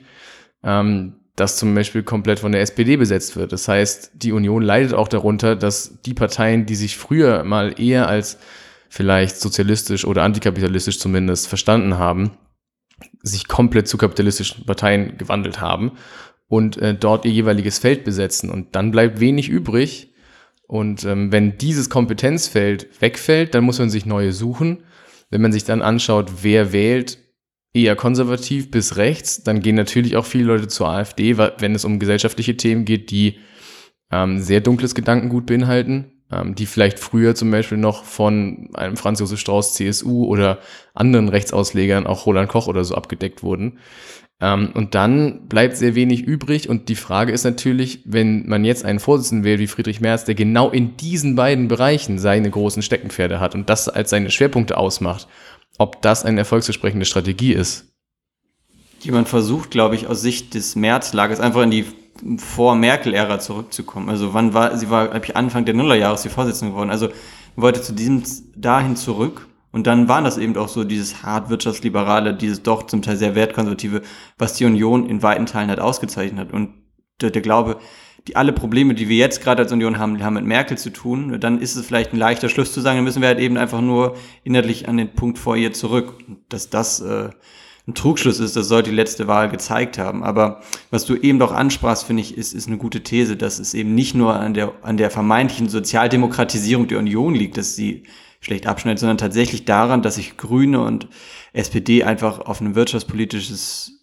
ähm, das zum Beispiel komplett von der SPD besetzt wird. Das heißt, die Union leidet auch darunter, dass die Parteien, die sich früher mal eher als vielleicht sozialistisch oder antikapitalistisch zumindest verstanden haben, sich komplett zu kapitalistischen Parteien gewandelt haben und äh, dort ihr jeweiliges Feld besetzen. Und dann bleibt wenig übrig. Und ähm, wenn dieses Kompetenzfeld wegfällt, dann muss man sich neue suchen. Wenn man sich dann anschaut, wer wählt, eher konservativ bis rechts, dann gehen natürlich auch viele Leute zur AfD, wenn es um gesellschaftliche Themen geht, die ähm, sehr dunkles Gedankengut beinhalten die vielleicht früher zum Beispiel noch von einem Franz Josef Strauß CSU oder anderen Rechtsauslegern, auch Roland Koch oder so abgedeckt wurden. Ähm, und dann bleibt sehr wenig übrig und die Frage ist natürlich, wenn man jetzt einen Vorsitzenden wählt wie Friedrich Merz, der genau in diesen beiden Bereichen seine großen Steckenpferde hat und das als seine Schwerpunkte ausmacht, ob das eine erfolgsversprechende Strategie ist. Jemand versucht, glaube ich, aus Sicht des Märzlagers einfach in die vor Merkel-Ära zurückzukommen. Also wann war, sie war, glaube ich, Anfang der Nullerjahre sie Vorsitzende geworden. Also wollte zu diesem dahin zurück. Und dann waren das eben auch so dieses hart wirtschaftsliberale, dieses doch zum Teil sehr wertkonservative, was die Union in weiten Teilen halt ausgezeichnet hat. Und der, der Glaube, die alle Probleme, die wir jetzt gerade als Union haben, haben mit Merkel zu tun, dann ist es vielleicht ein leichter Schluss zu sagen, dann müssen wir halt eben einfach nur inhaltlich an den Punkt vor ihr zurück. Dass das äh, ein Trugschluss ist, das sollte die letzte Wahl gezeigt haben. Aber was du eben doch ansprachst, finde ich, ist, ist eine gute These, dass es eben nicht nur an der, an der vermeintlichen Sozialdemokratisierung der Union liegt, dass sie schlecht abschneidet, sondern tatsächlich daran, dass sich Grüne und SPD einfach auf ein wirtschaftspolitisches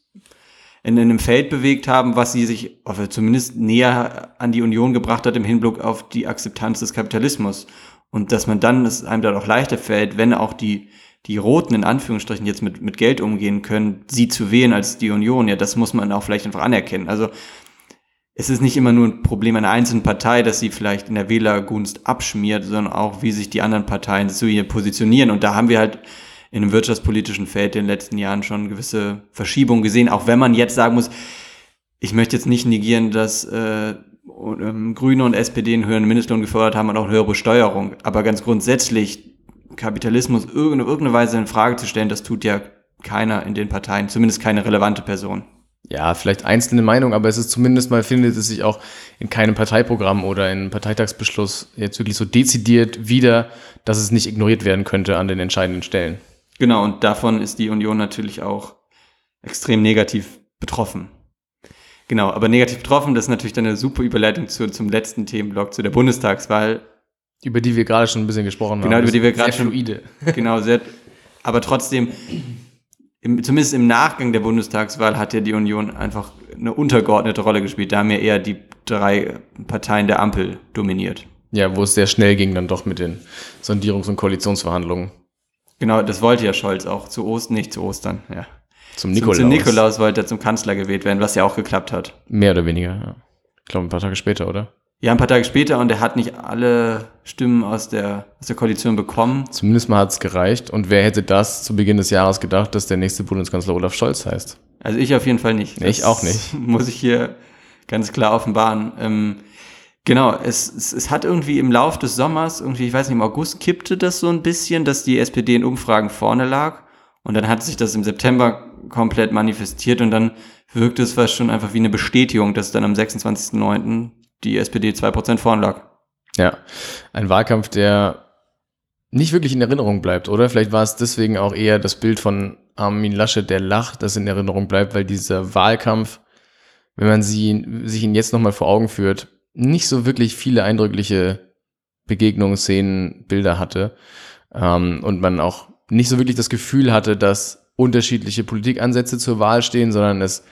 in einem Feld bewegt haben, was sie sich zumindest näher an die Union gebracht hat im Hinblick auf die Akzeptanz des Kapitalismus. Und dass man dann es einem dann auch leichter fällt, wenn auch die die Roten in Anführungsstrichen jetzt mit, mit Geld umgehen können, sie zu wählen als die Union, ja, das muss man auch vielleicht einfach anerkennen. Also es ist nicht immer nur ein Problem einer einzelnen Partei, dass sie vielleicht in der Wählergunst abschmiert, sondern auch, wie sich die anderen Parteien zu ihr positionieren. Und da haben wir halt in dem wirtschaftspolitischen Feld in den letzten Jahren schon gewisse Verschiebungen gesehen, auch wenn man jetzt sagen muss, ich möchte jetzt nicht negieren, dass äh, ähm, Grüne und SPD einen höheren Mindestlohn gefördert haben und auch eine höhere Besteuerung. Aber ganz grundsätzlich Kapitalismus irgendeine, irgendeine Weise in Frage zu stellen, das tut ja keiner in den Parteien, zumindest keine relevante Person. Ja, vielleicht einzelne Meinung, aber es ist zumindest mal, findet es sich auch in keinem Parteiprogramm oder in einem Parteitagsbeschluss jetzt wirklich so dezidiert wieder, dass es nicht ignoriert werden könnte an den entscheidenden Stellen. Genau, und davon ist die Union natürlich auch extrem negativ betroffen. Genau, aber negativ betroffen, das ist natürlich dann eine super Überleitung zu, zum letzten Themenblock, zu der Bundestagswahl. Über die wir gerade schon ein bisschen gesprochen genau, haben. Genau, über die wir gerade schon. Fluide. Genau, sehr, aber trotzdem, im, zumindest im Nachgang der Bundestagswahl hat ja die Union einfach eine untergeordnete Rolle gespielt. Da haben ja eher die drei Parteien der Ampel dominiert. Ja, wo es sehr schnell ging dann doch mit den Sondierungs- und Koalitionsverhandlungen. Genau, das wollte ja Scholz auch zu Ostern, nicht zu Ostern, ja. Zum Nikolaus. Zum, zum Nikolaus wollte er zum Kanzler gewählt werden, was ja auch geklappt hat. Mehr oder weniger, ja. Ich glaube, ein paar Tage später, oder? Ja, ein paar Tage später und er hat nicht alle Stimmen aus der, aus der Koalition bekommen. Zumindest mal hat es gereicht. Und wer hätte das zu Beginn des Jahres gedacht, dass der nächste Bundeskanzler Olaf Scholz heißt? Also ich auf jeden Fall nicht. Das ich auch nicht. Muss ich hier ganz klar offenbaren. Ähm, genau, es, es, es hat irgendwie im Lauf des Sommers, irgendwie, ich weiß nicht, im August kippte das so ein bisschen, dass die SPD in Umfragen vorne lag. Und dann hat sich das im September komplett manifestiert und dann wirkte es fast schon einfach wie eine Bestätigung, dass dann am 26.09 die SPD 2% vorn lag. Ja, ein Wahlkampf, der nicht wirklich in Erinnerung bleibt, oder? Vielleicht war es deswegen auch eher das Bild von Armin Laschet, der lacht, das in Erinnerung bleibt, weil dieser Wahlkampf, wenn man sie, sich ihn jetzt nochmal vor Augen führt, nicht so wirklich viele eindrückliche Begegnungen, Szenen, Bilder hatte ähm, und man auch nicht so wirklich das Gefühl hatte, dass unterschiedliche Politikansätze zur Wahl stehen, sondern es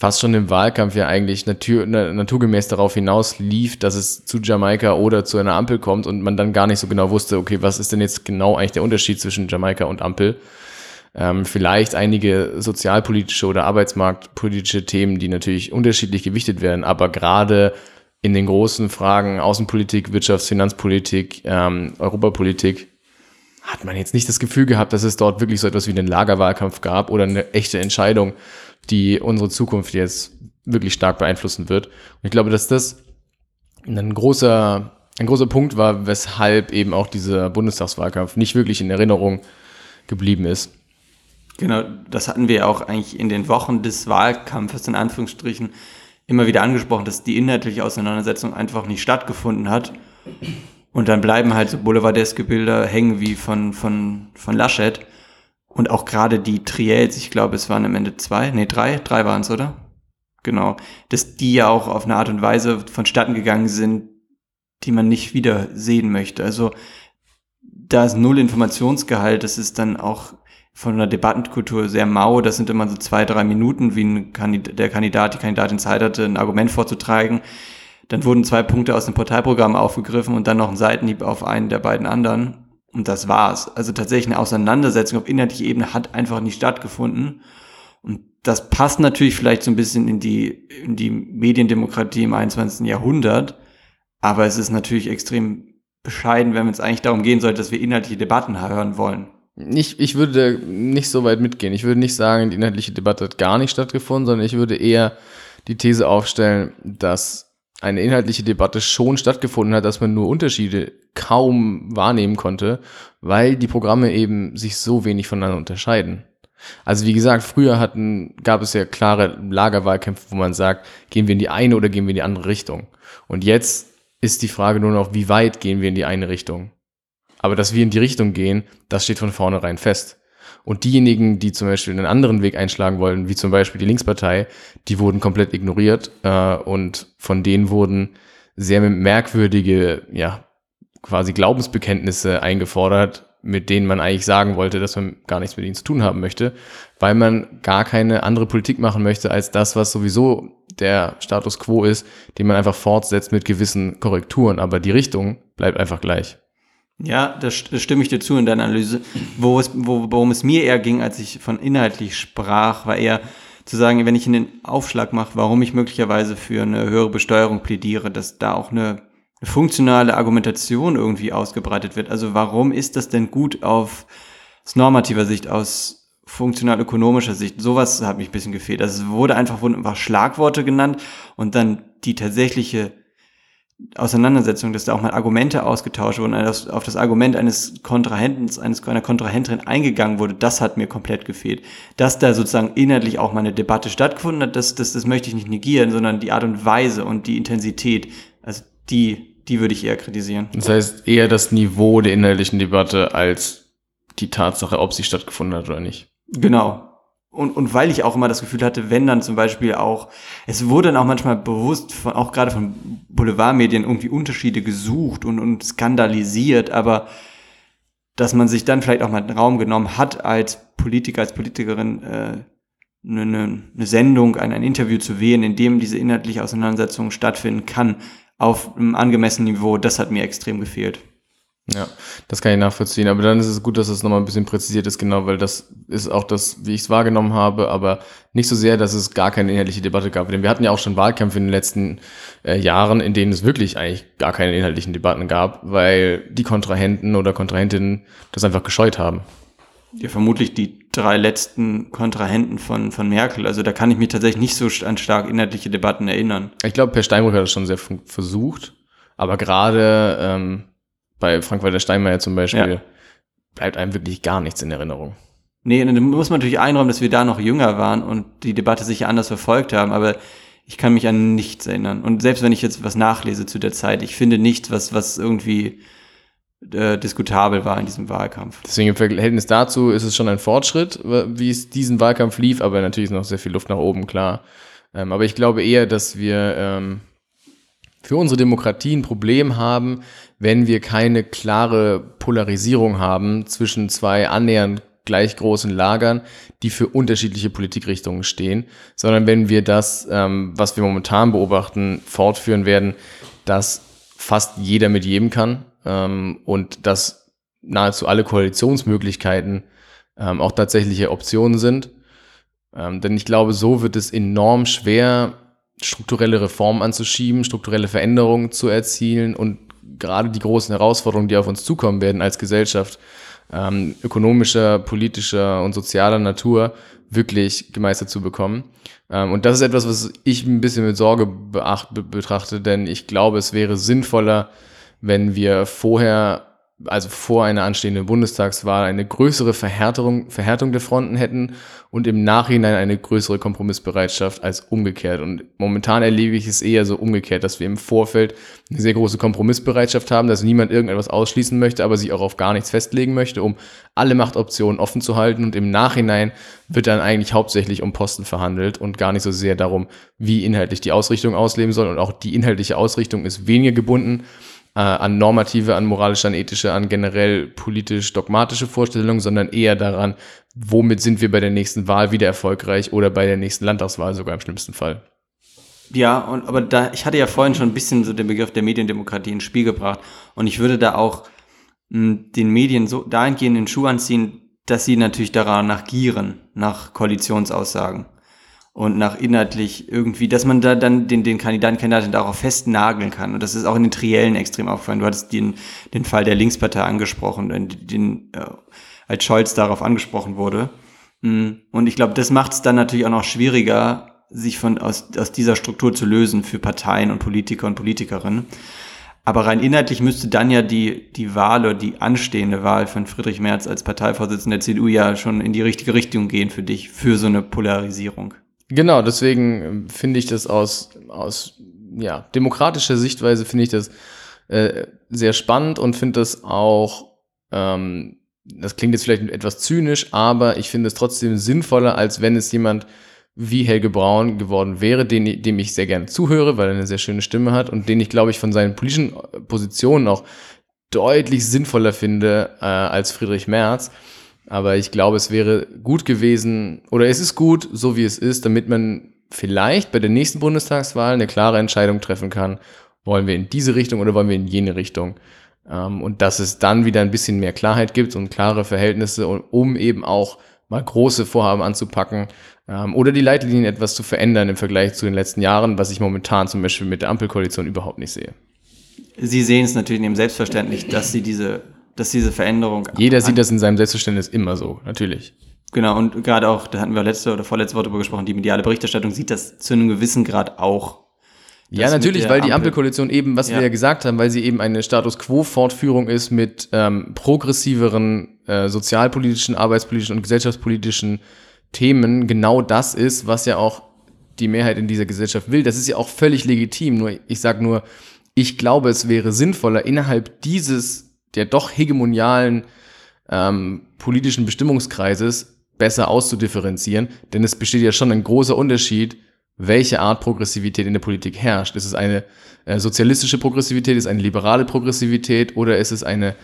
fast schon im Wahlkampf ja eigentlich natur, naturgemäß darauf hinaus lief, dass es zu Jamaika oder zu einer Ampel kommt und man dann gar nicht so genau wusste, okay, was ist denn jetzt genau eigentlich der Unterschied zwischen Jamaika und Ampel? Ähm, vielleicht einige sozialpolitische oder arbeitsmarktpolitische Themen, die natürlich unterschiedlich gewichtet werden, aber gerade in den großen Fragen Außenpolitik, Wirtschafts-, Finanzpolitik, ähm, Europapolitik hat man jetzt nicht das Gefühl gehabt, dass es dort wirklich so etwas wie einen Lagerwahlkampf gab oder eine echte Entscheidung, die unsere Zukunft jetzt wirklich stark beeinflussen wird. Und ich glaube, dass das ein großer, ein großer Punkt war, weshalb eben auch dieser Bundestagswahlkampf nicht wirklich in Erinnerung geblieben ist. Genau, das hatten wir auch eigentlich in den Wochen des Wahlkampfes in Anführungsstrichen immer wieder angesprochen, dass die inhaltliche Auseinandersetzung einfach nicht stattgefunden hat. Und dann bleiben halt so boulevardeske Bilder hängen wie von, von, von Laschet. Und auch gerade die Triels, ich glaube, es waren am Ende zwei, nee, drei, drei waren es, oder? Genau. Dass die ja auch auf eine Art und Weise vonstatten gegangen sind, die man nicht wieder sehen möchte. Also da ist null Informationsgehalt, das ist dann auch von einer Debattenkultur sehr mau. Das sind immer so zwei, drei Minuten, wie ein Kandidat, der Kandidat, die Kandidatin Zeit hatte, ein Argument vorzutragen. Dann wurden zwei Punkte aus dem Portalprogramm aufgegriffen und dann noch ein Seitenhieb auf einen der beiden anderen. Und das war's. Also tatsächlich eine Auseinandersetzung auf inhaltlicher Ebene hat einfach nicht stattgefunden. Und das passt natürlich vielleicht so ein bisschen in die, in die Mediendemokratie im 21. Jahrhundert. Aber es ist natürlich extrem bescheiden, wenn es eigentlich darum gehen sollte, dass wir inhaltliche Debatten hören wollen. Ich, ich würde nicht so weit mitgehen. Ich würde nicht sagen, die inhaltliche Debatte hat gar nicht stattgefunden, sondern ich würde eher die These aufstellen, dass eine inhaltliche Debatte schon stattgefunden hat, dass man nur Unterschiede kaum wahrnehmen konnte, weil die Programme eben sich so wenig voneinander unterscheiden. Also wie gesagt, früher hatten, gab es ja klare Lagerwahlkämpfe, wo man sagt, gehen wir in die eine oder gehen wir in die andere Richtung. Und jetzt ist die Frage nur noch, wie weit gehen wir in die eine Richtung? Aber dass wir in die Richtung gehen, das steht von vornherein fest. Und diejenigen, die zum Beispiel einen anderen Weg einschlagen wollen, wie zum Beispiel die Linkspartei, die wurden komplett ignoriert äh, und von denen wurden sehr merkwürdige, ja, quasi Glaubensbekenntnisse eingefordert, mit denen man eigentlich sagen wollte, dass man gar nichts mit ihnen zu tun haben möchte, weil man gar keine andere Politik machen möchte als das, was sowieso der Status quo ist, den man einfach fortsetzt mit gewissen Korrekturen, aber die Richtung bleibt einfach gleich. Ja, das, das stimme ich dir zu in deiner Analyse. Wo es, wo, worum es mir eher ging, als ich von inhaltlich sprach, war eher zu sagen, wenn ich einen Aufschlag mache, warum ich möglicherweise für eine höhere Besteuerung plädiere, dass da auch eine, eine funktionale Argumentation irgendwie ausgebreitet wird. Also warum ist das denn gut auf aus normativer Sicht, aus funktional-ökonomischer Sicht? Sowas hat mich ein bisschen gefehlt. Also es wurde einfach, wurden einfach Schlagworte genannt und dann die tatsächliche Auseinandersetzung, dass da auch mal Argumente ausgetauscht wurden, auf das Argument eines Kontrahenten, eines, einer Kontrahentin eingegangen wurde, das hat mir komplett gefehlt. Dass da sozusagen inhaltlich auch mal eine Debatte stattgefunden hat, das, das, das möchte ich nicht negieren, sondern die Art und Weise und die Intensität, also die, die würde ich eher kritisieren. Das heißt eher das Niveau der inhaltlichen Debatte als die Tatsache, ob sie stattgefunden hat oder nicht. Genau, und, und weil ich auch immer das Gefühl hatte, wenn dann zum Beispiel auch, es wurde dann auch manchmal bewusst, von, auch gerade von Boulevardmedien, irgendwie Unterschiede gesucht und, und skandalisiert, aber dass man sich dann vielleicht auch mal den Raum genommen hat, als Politiker, als Politikerin äh, eine, eine Sendung, ein, ein Interview zu wählen, in dem diese inhaltliche Auseinandersetzung stattfinden kann, auf einem angemessenen Niveau, das hat mir extrem gefehlt. Ja, das kann ich nachvollziehen. Aber dann ist es gut, dass es nochmal ein bisschen präzisiert ist, genau, weil das ist auch das, wie ich es wahrgenommen habe, aber nicht so sehr, dass es gar keine inhaltliche Debatte gab. Denn wir hatten ja auch schon Wahlkämpfe in den letzten äh, Jahren, in denen es wirklich eigentlich gar keine inhaltlichen Debatten gab, weil die Kontrahenten oder Kontrahentinnen das einfach gescheut haben. Ja, vermutlich die drei letzten Kontrahenten von, von Merkel. Also da kann ich mich tatsächlich nicht so an stark inhaltliche Debatten erinnern. Ich glaube, Per Steinbrück hat das schon sehr versucht. Aber gerade ähm, bei Frank-Walter Steinmeier zum Beispiel, ja. bleibt einem wirklich gar nichts in Erinnerung. Nee, dann muss man natürlich einräumen, dass wir da noch jünger waren und die Debatte sicher anders verfolgt haben, aber ich kann mich an nichts erinnern. Und selbst wenn ich jetzt was nachlese zu der Zeit, ich finde nichts, was, was irgendwie äh, diskutabel war in diesem Wahlkampf. Deswegen im Verhältnis dazu ist es schon ein Fortschritt, wie es diesen Wahlkampf lief, aber natürlich ist noch sehr viel Luft nach oben, klar. Ähm, aber ich glaube eher, dass wir ähm, für unsere Demokratie ein Problem haben, wenn wir keine klare Polarisierung haben zwischen zwei annähernd gleich großen Lagern, die für unterschiedliche Politikrichtungen stehen, sondern wenn wir das, ähm, was wir momentan beobachten, fortführen werden, dass fast jeder mit jedem kann ähm, und dass nahezu alle Koalitionsmöglichkeiten ähm, auch tatsächliche Optionen sind. Ähm, denn ich glaube, so wird es enorm schwer, strukturelle Reformen anzuschieben, strukturelle Veränderungen zu erzielen und gerade die großen Herausforderungen, die auf uns zukommen werden als Gesellschaft, ähm, ökonomischer, politischer und sozialer Natur wirklich gemeistert zu bekommen. Ähm, und das ist etwas, was ich ein bisschen mit Sorge beacht, betrachte, denn ich glaube, es wäre sinnvoller, wenn wir vorher also vor einer anstehenden Bundestagswahl eine größere Verhärtung, Verhärtung der Fronten hätten und im Nachhinein eine größere Kompromissbereitschaft als umgekehrt. Und momentan erlebe ich es eher so umgekehrt, dass wir im Vorfeld eine sehr große Kompromissbereitschaft haben, dass niemand irgendetwas ausschließen möchte, aber sich auch auf gar nichts festlegen möchte, um alle Machtoptionen offen zu halten. Und im Nachhinein wird dann eigentlich hauptsächlich um Posten verhandelt und gar nicht so sehr darum, wie inhaltlich die Ausrichtung ausleben soll. Und auch die inhaltliche Ausrichtung ist weniger gebunden an normative, an moralische, an ethische, an generell politisch-dogmatische Vorstellungen, sondern eher daran, womit sind wir bei der nächsten Wahl wieder erfolgreich oder bei der nächsten Landtagswahl sogar im schlimmsten Fall. Ja, und, aber da, ich hatte ja vorhin schon ein bisschen so den Begriff der Mediendemokratie ins Spiel gebracht und ich würde da auch mh, den Medien so dahingehend den Schuh anziehen, dass sie natürlich daran gieren, nach Koalitionsaussagen und nach inhaltlich irgendwie, dass man da dann den, den Kandidaten, Kandidatin darauf festnageln kann. Und das ist auch in den Triellen extrem aufgefallen. Du hattest den, den Fall der Linkspartei angesprochen, den, äh, als Scholz darauf angesprochen wurde. Mm, und ich glaube, das macht es dann natürlich auch noch schwieriger, sich von aus, aus dieser Struktur zu lösen für Parteien und Politiker und Politikerinnen. Aber rein inhaltlich müsste dann ja die, die Wahl oder die anstehende Wahl von Friedrich Merz als Parteivorsitzender der CDU ja schon in die richtige Richtung gehen für dich, für so eine Polarisierung. Genau, deswegen ähm, finde ich das aus, aus ja, demokratischer Sichtweise finde ich das äh, sehr spannend und finde das auch, ähm, das klingt jetzt vielleicht etwas zynisch, aber ich finde es trotzdem sinnvoller, als wenn es jemand wie Helge Braun geworden wäre, den, dem ich sehr gerne zuhöre, weil er eine sehr schöne Stimme hat und den ich, glaube ich, von seinen politischen Positionen auch deutlich sinnvoller finde äh, als Friedrich Merz. Aber ich glaube, es wäre gut gewesen, oder es ist gut, so wie es ist, damit man vielleicht bei der nächsten Bundestagswahl eine klare Entscheidung treffen kann, wollen wir in diese Richtung oder wollen wir in jene Richtung. Ähm, und dass es dann wieder ein bisschen mehr Klarheit gibt und klare Verhältnisse, um eben auch mal große Vorhaben anzupacken ähm, oder die Leitlinien etwas zu verändern im Vergleich zu den letzten Jahren, was ich momentan zum Beispiel mit der Ampelkoalition überhaupt nicht sehe. Sie sehen es natürlich neben selbstverständlich, dass Sie diese dass diese Veränderung. Jeder sieht das in seinem Selbstverständnis immer so, natürlich. Genau, und gerade auch, da hatten wir letzte oder vorletzte Woche darüber gesprochen, die mediale Berichterstattung sieht das zu einem gewissen Grad auch. Ja, natürlich, weil die Ampelkoalition eben, was ja. wir ja gesagt haben, weil sie eben eine Status Quo-Fortführung ist mit ähm, progressiveren äh, sozialpolitischen, arbeitspolitischen und gesellschaftspolitischen Themen, genau das ist, was ja auch die Mehrheit in dieser Gesellschaft will. Das ist ja auch völlig legitim. Nur ich sage nur, ich glaube, es wäre sinnvoller, innerhalb dieses der doch hegemonialen ähm, politischen Bestimmungskreises besser auszudifferenzieren, denn es besteht ja schon ein großer Unterschied, welche Art Progressivität in der Politik herrscht. Ist es eine äh, sozialistische Progressivität, ist es eine liberale Progressivität oder ist es eine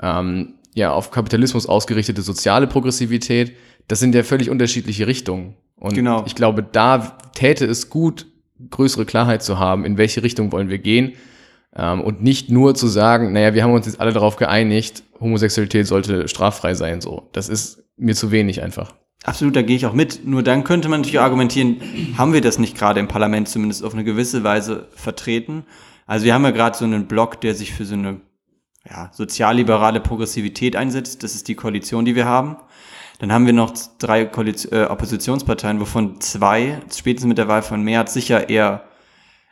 ähm, ja, auf Kapitalismus ausgerichtete soziale Progressivität? Das sind ja völlig unterschiedliche Richtungen. Und genau. ich glaube, da täte es gut, größere Klarheit zu haben, in welche Richtung wollen wir gehen und nicht nur zu sagen, naja, wir haben uns jetzt alle darauf geeinigt, Homosexualität sollte straffrei sein. So, das ist mir zu wenig einfach. Absolut, da gehe ich auch mit. Nur dann könnte man natürlich argumentieren, haben wir das nicht gerade im Parlament zumindest auf eine gewisse Weise vertreten? Also wir haben ja gerade so einen Block, der sich für so eine ja, sozialliberale Progressivität einsetzt. Das ist die Koalition, die wir haben. Dann haben wir noch drei Koalition, äh, Oppositionsparteien, wovon zwei, spätestens mit der Wahl von März, sicher eher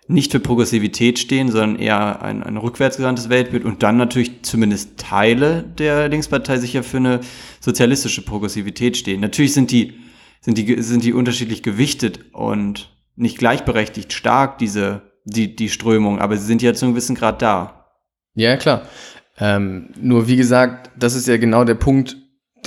nicht für Progressivität stehen, sondern eher ein, ein rückwärtsgewandtes Weltbild und dann natürlich zumindest Teile der Linkspartei sicher für eine sozialistische Progressivität stehen. Natürlich sind die, sind die, sind die unterschiedlich gewichtet und nicht gleichberechtigt stark, diese, die, die Strömung, aber sie sind ja zu einem gewissen Grad da. Ja, klar. Ähm, nur wie gesagt, das ist ja genau der Punkt,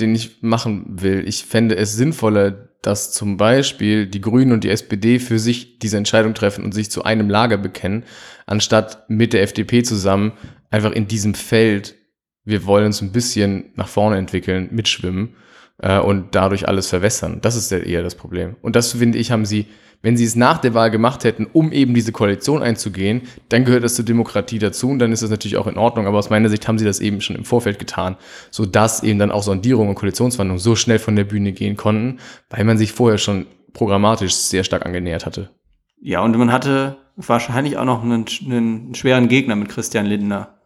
den ich machen will. Ich fände es sinnvoller, dass zum Beispiel die Grünen und die SPD für sich diese Entscheidung treffen und sich zu einem Lager bekennen, anstatt mit der FDP zusammen einfach in diesem Feld, wir wollen uns ein bisschen nach vorne entwickeln, mitschwimmen äh, und dadurch alles verwässern. Das ist eher das Problem. Und das finde ich, haben sie wenn sie es nach der Wahl gemacht hätten, um eben diese Koalition einzugehen, dann gehört das zur Demokratie dazu und dann ist das natürlich auch in Ordnung. Aber aus meiner Sicht haben sie das eben schon im Vorfeld getan, sodass eben dann auch Sondierung und Koalitionsverhandlungen so schnell von der Bühne gehen konnten, weil man sich vorher schon programmatisch sehr stark angenähert hatte. Ja, und man hatte wahrscheinlich auch noch einen, einen schweren Gegner mit Christian Lindner.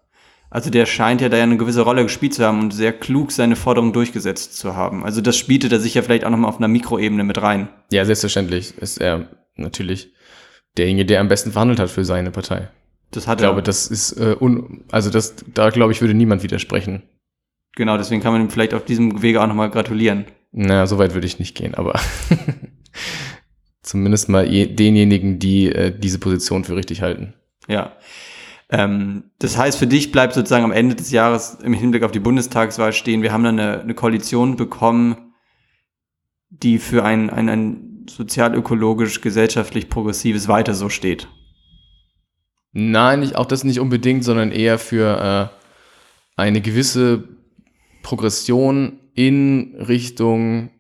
Also der scheint ja da ja eine gewisse Rolle gespielt zu haben und sehr klug seine Forderung durchgesetzt zu haben. Also das spielte er sich ja vielleicht auch nochmal auf einer Mikroebene mit rein. Ja, selbstverständlich ist er natürlich derjenige, der am besten verhandelt hat für seine Partei. Das hat Ich glaube, er. das ist, äh, un also das, da glaube ich, würde niemand widersprechen. Genau, deswegen kann man ihm vielleicht auf diesem Wege auch nochmal gratulieren. Na, so weit würde ich nicht gehen, aber zumindest mal je, denjenigen, die äh, diese Position für richtig halten. Ja. Ähm, das heißt, für dich bleibt sozusagen am Ende des Jahres im Hinblick auf die Bundestagswahl stehen, wir haben dann eine, eine Koalition bekommen, die für ein, ein, ein sozial-ökologisch, gesellschaftlich progressives Weiter so steht. Nein, nicht, auch das nicht unbedingt, sondern eher für äh, eine gewisse Progression in Richtung,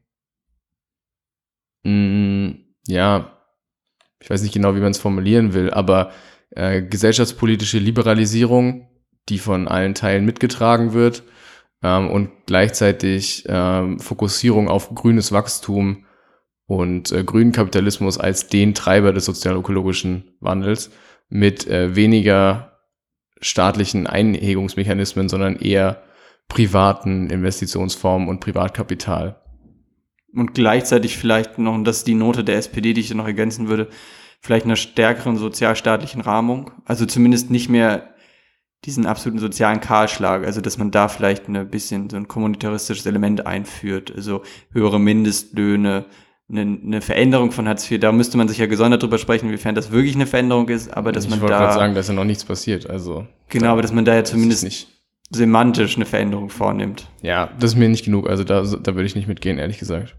mh, ja, ich weiß nicht genau, wie man es formulieren will, aber äh, gesellschaftspolitische Liberalisierung, die von allen Teilen mitgetragen wird ähm, und gleichzeitig ähm, Fokussierung auf grünes Wachstum und äh, grünen Kapitalismus als den Treiber des sozial-ökologischen Wandels mit äh, weniger staatlichen Einhegungsmechanismen, sondern eher privaten Investitionsformen und Privatkapital. Und gleichzeitig vielleicht noch, und das ist die Note der SPD, die ich noch ergänzen würde, vielleicht einer stärkeren sozialstaatlichen Rahmung. Also zumindest nicht mehr diesen absoluten sozialen Kahlschlag. Also dass man da vielleicht ein bisschen so ein kommunitaristisches Element einführt. Also höhere Mindestlöhne, eine, eine Veränderung von Hartz IV. Da müsste man sich ja gesondert drüber sprechen, inwiefern das wirklich eine Veränderung ist. Aber dass ich man wollte gerade da, sagen, dass ja noch nichts passiert. Also genau, aber dass man da ja zumindest nicht. semantisch eine Veränderung vornimmt. Ja, das ist mir nicht genug. Also da, da würde ich nicht mitgehen, ehrlich gesagt.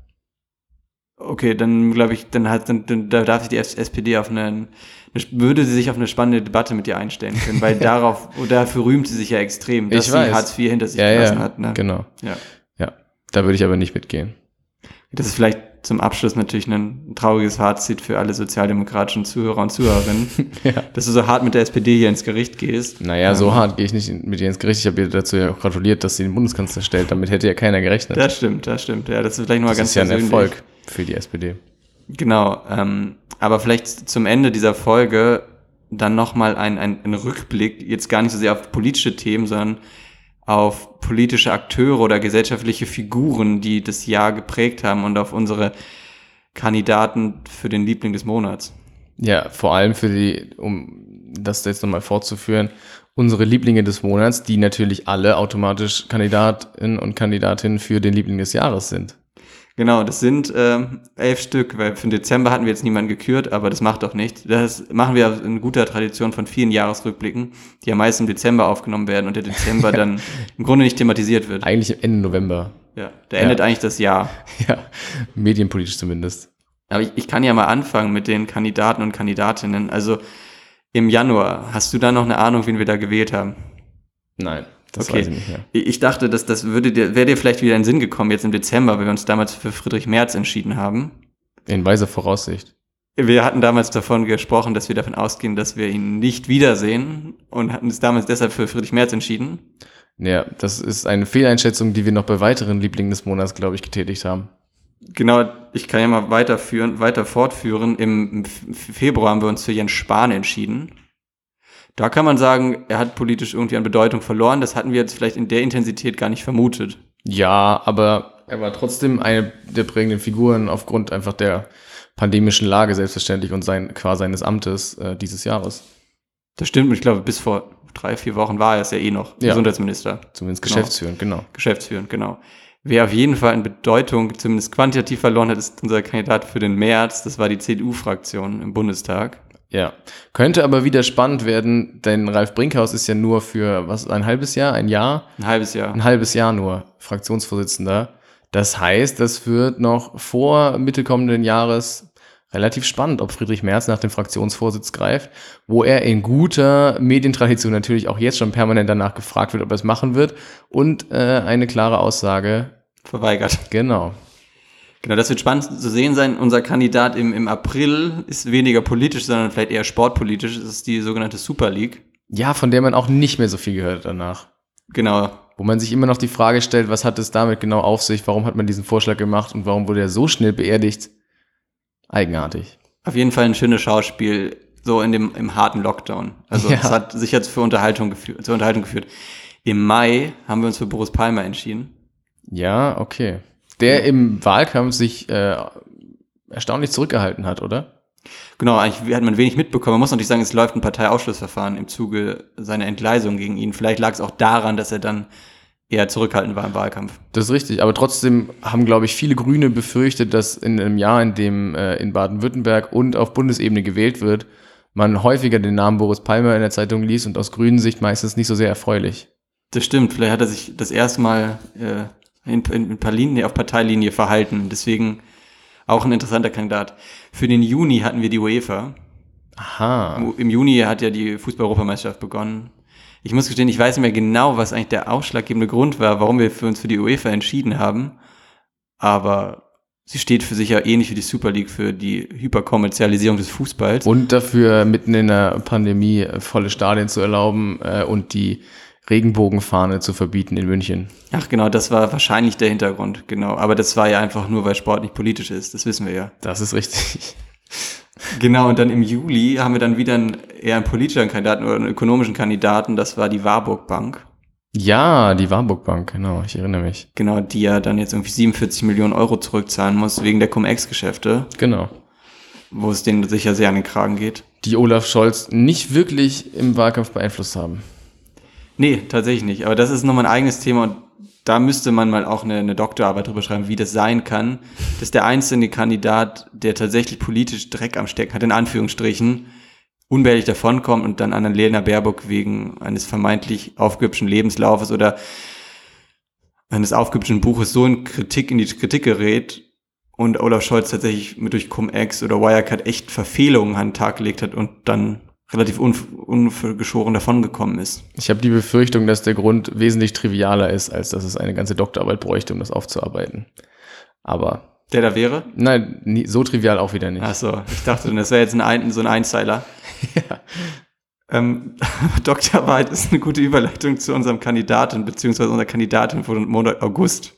Okay, dann glaube ich, dann hat dann, dann da darf sich die SPD auf eine, eine würde sie sich auf eine spannende Debatte mit dir einstellen können, weil darauf oder dafür rühmt sie sich ja extrem, dass Ich sie weiß. Hartz IV hinter sich Ja, gelassen ja, hat. Ne? genau. Ja. Ja, da würde ich aber nicht mitgehen. Das ist vielleicht zum Abschluss natürlich ein trauriges Fazit für alle sozialdemokratischen Zuhörer und Zuhörerinnen, Ja. dass du so hart mit der SPD hier ins Gericht gehst. Naja, so Ähm, hart gehe ich nicht mit ihr ins Gericht. Ich habe ihr dazu ja auch gratuliert, dass sie den Bundeskanzler stellt. Damit hätte ja keiner gerechnet. Das stimmt, das stimmt. Ja, das ist vielleicht nochmal das ganz ist ja ein. Erfolg für die SPD. Genau, ähm, aber vielleicht zum Ende dieser Folge dann nochmal ein, ein, ein Rückblick, jetzt gar nicht so sehr auf politische Themen, sondern auf politische Akteure oder gesellschaftliche Figuren, die das Jahr geprägt haben und auf unsere Kandidaten für den Liebling des Monats. Ja, vor allem für die, um das jetzt nochmal fortzuführen, unsere Lieblinge des Monats, die natürlich alle automatisch Kandidatinnen und Kandidatinnen für den Liebling des Jahres sind. Genau, das sind ähm, elf Stück, weil für den Dezember hatten wir jetzt niemanden gekürt, aber das macht doch nichts. Das machen wir in guter Tradition von vielen Jahresrückblicken, die ja meist im Dezember aufgenommen werden und der Dezember dann im Grunde nicht thematisiert wird. Eigentlich Ende November. Ja, da endet eigentlich das Jahr. Ja, medienpolitisch zumindest. Aber ich, ich kann ja mal anfangen mit den Kandidaten und Kandidatinnen. Also im Januar, hast du da noch eine Ahnung, wen wir da gewählt haben? Nein, das Okay. weiß ich nicht mehr. Ich dachte, dass das würde dir, wäre dir vielleicht wieder in den Sinn gekommen, jetzt im Dezember, weil wir uns damals für Friedrich Merz entschieden haben. In weiser Voraussicht. Wir hatten damals davon gesprochen, dass wir davon ausgehen, dass wir ihn nicht wiedersehen und hatten uns damals deshalb für Friedrich Merz entschieden. Ja, das ist eine Fehleinschätzung, die wir noch bei weiteren Lieblingen des Monats, glaube ich, getätigt haben. Genau, ich kann ja mal weiterführen, weiter fortführen. Im, Februar haben wir uns für Jens Spahn entschieden. Da kann man sagen, er hat politisch irgendwie an Bedeutung verloren. Das hatten wir jetzt vielleicht in der Intensität gar nicht vermutet. Ja, aber er war trotzdem eine der prägenden Figuren aufgrund einfach der pandemischen Lage selbstverständlich und sein, qua seines Amtes äh, dieses Jahres. Das stimmt, und ich glaube, bis vor drei, vier Wochen war er es ja eh noch. Ja. Gesundheitsminister. Zumindest Genau. geschäftsführend, genau. Geschäftsführend, genau. Wer auf jeden Fall an Bedeutung, zumindest quantitativ verloren hat, ist unser Kandidat für den März. Das war die CDU-Fraktion im Bundestag. Ja. Könnte aber wieder spannend werden, denn Ralf Brinkhaus ist ja nur für, was, ein halbes Jahr, ein Jahr? Ein halbes Jahr. Ein halbes Jahr nur Fraktionsvorsitzender. Das heißt, das wird noch vor Mitte kommenden Jahres relativ spannend, ob Friedrich Merz nach dem Fraktionsvorsitz greift, wo er in guter Medientradition natürlich auch jetzt schon permanent danach gefragt wird, ob er es machen wird und äh, eine klare Aussage, Verweigert. genau. Genau, das wird spannend zu sehen sein. Unser Kandidat im, im April ist weniger politisch, sondern vielleicht eher sportpolitisch. Das ist die sogenannte Super League. Ja, von der man auch nicht mehr so viel gehört danach. Genau. Wo man sich immer noch die Frage stellt, was hat es damit genau auf sich, warum hat man diesen Vorschlag gemacht und warum wurde er so schnell beerdigt? Eigenartig. Auf jeden Fall ein schönes Schauspiel, so in dem, im harten Lockdown. Also Ja. es hat sicher für Unterhaltung geführt, zur Unterhaltung geführt. Im Mai haben wir uns für Boris Palmer entschieden. Ja, okay. Der im Wahlkampf sich äh, erstaunlich zurückgehalten hat, oder? Genau, eigentlich hat man wenig mitbekommen. Man muss natürlich sagen, es läuft ein Parteiausschlussverfahren im Zuge seiner Entgleisung gegen ihn. Vielleicht lag es auch daran, dass er dann eher zurückhaltend war im Wahlkampf. Das ist richtig, aber trotzdem haben, glaube ich, viele Grüne befürchtet, dass in einem Jahr, in dem äh, in Baden-Württemberg und auf Bundesebene gewählt wird, man häufiger den Namen Boris Palmer in der Zeitung liest und aus grünen Sicht meistens nicht so sehr erfreulich. Das stimmt, vielleicht hat er sich das erste Mal äh, in, in, in Linie, auf Parteilinie verhalten. Deswegen auch ein interessanter Kandidat. Für den Juni hatten wir die UEFA. Aha. Im Juni hat ja die Fußball-Europameisterschaft begonnen. Ich muss gestehen, ich weiß nicht mehr genau, was eigentlich der ausschlaggebende Grund war, warum wir für uns für die UEFA entschieden haben. Aber sie steht für sich ja ähnlich wie die Super League für die Hyperkommerzialisierung des Fußballs. Und dafür mitten in der Pandemie volle Stadien zu erlauben äh, und die Regenbogenfahne zu verbieten in München. Ach genau, das war wahrscheinlich der Hintergrund, genau. Aber das war ja einfach nur, weil Sport nicht politisch ist, das wissen wir ja. Das ist richtig. Genau, und dann im Juli haben wir dann wieder einen, eher einen politischen Kandidaten oder einen ökonomischen Kandidaten, das war die Warburg Bank. Ja, die Warburg Bank, genau, ich erinnere mich. Genau, die ja dann jetzt irgendwie 47 Millionen Euro zurückzahlen muss wegen der Cum-Ex-Geschäfte. Genau. Wo es denen sicher sehr an den Kragen geht. Die Olaf Scholz nicht wirklich im Wahlkampf beeinflusst haben. Nee, tatsächlich nicht. Aber das ist nochmal ein eigenes Thema und da müsste man mal auch eine, eine Doktorarbeit drüber schreiben, wie das sein kann, dass der einzelne Kandidat, der tatsächlich politisch Dreck am Stecken hat, in Anführungsstrichen, unbehelligt davonkommt und dann Annalena Baerbock wegen eines vermeintlich aufgehübschen Lebenslaufes oder eines aufgehübschen Buches so in Kritik, in die Kritik gerät und Olaf Scholz tatsächlich mit durch Cum-Ex oder Wirecard echt Verfehlungen an den Tag gelegt hat und dann relativ ungeschoren davongekommen ist. Ich habe die Befürchtung, dass der Grund wesentlich trivialer ist, als dass es eine ganze Doktorarbeit bräuchte, um das aufzuarbeiten. Aber. Der da wäre? Nein, nie, so trivial auch wieder nicht. Ach so, ich dachte, das wäre jetzt ein, so ein Einzeiler. ja. Ähm, Doktorarbeit ist eine gute Überleitung zu unserem Kandidaten, beziehungsweise unserer Kandidatin von Monat August.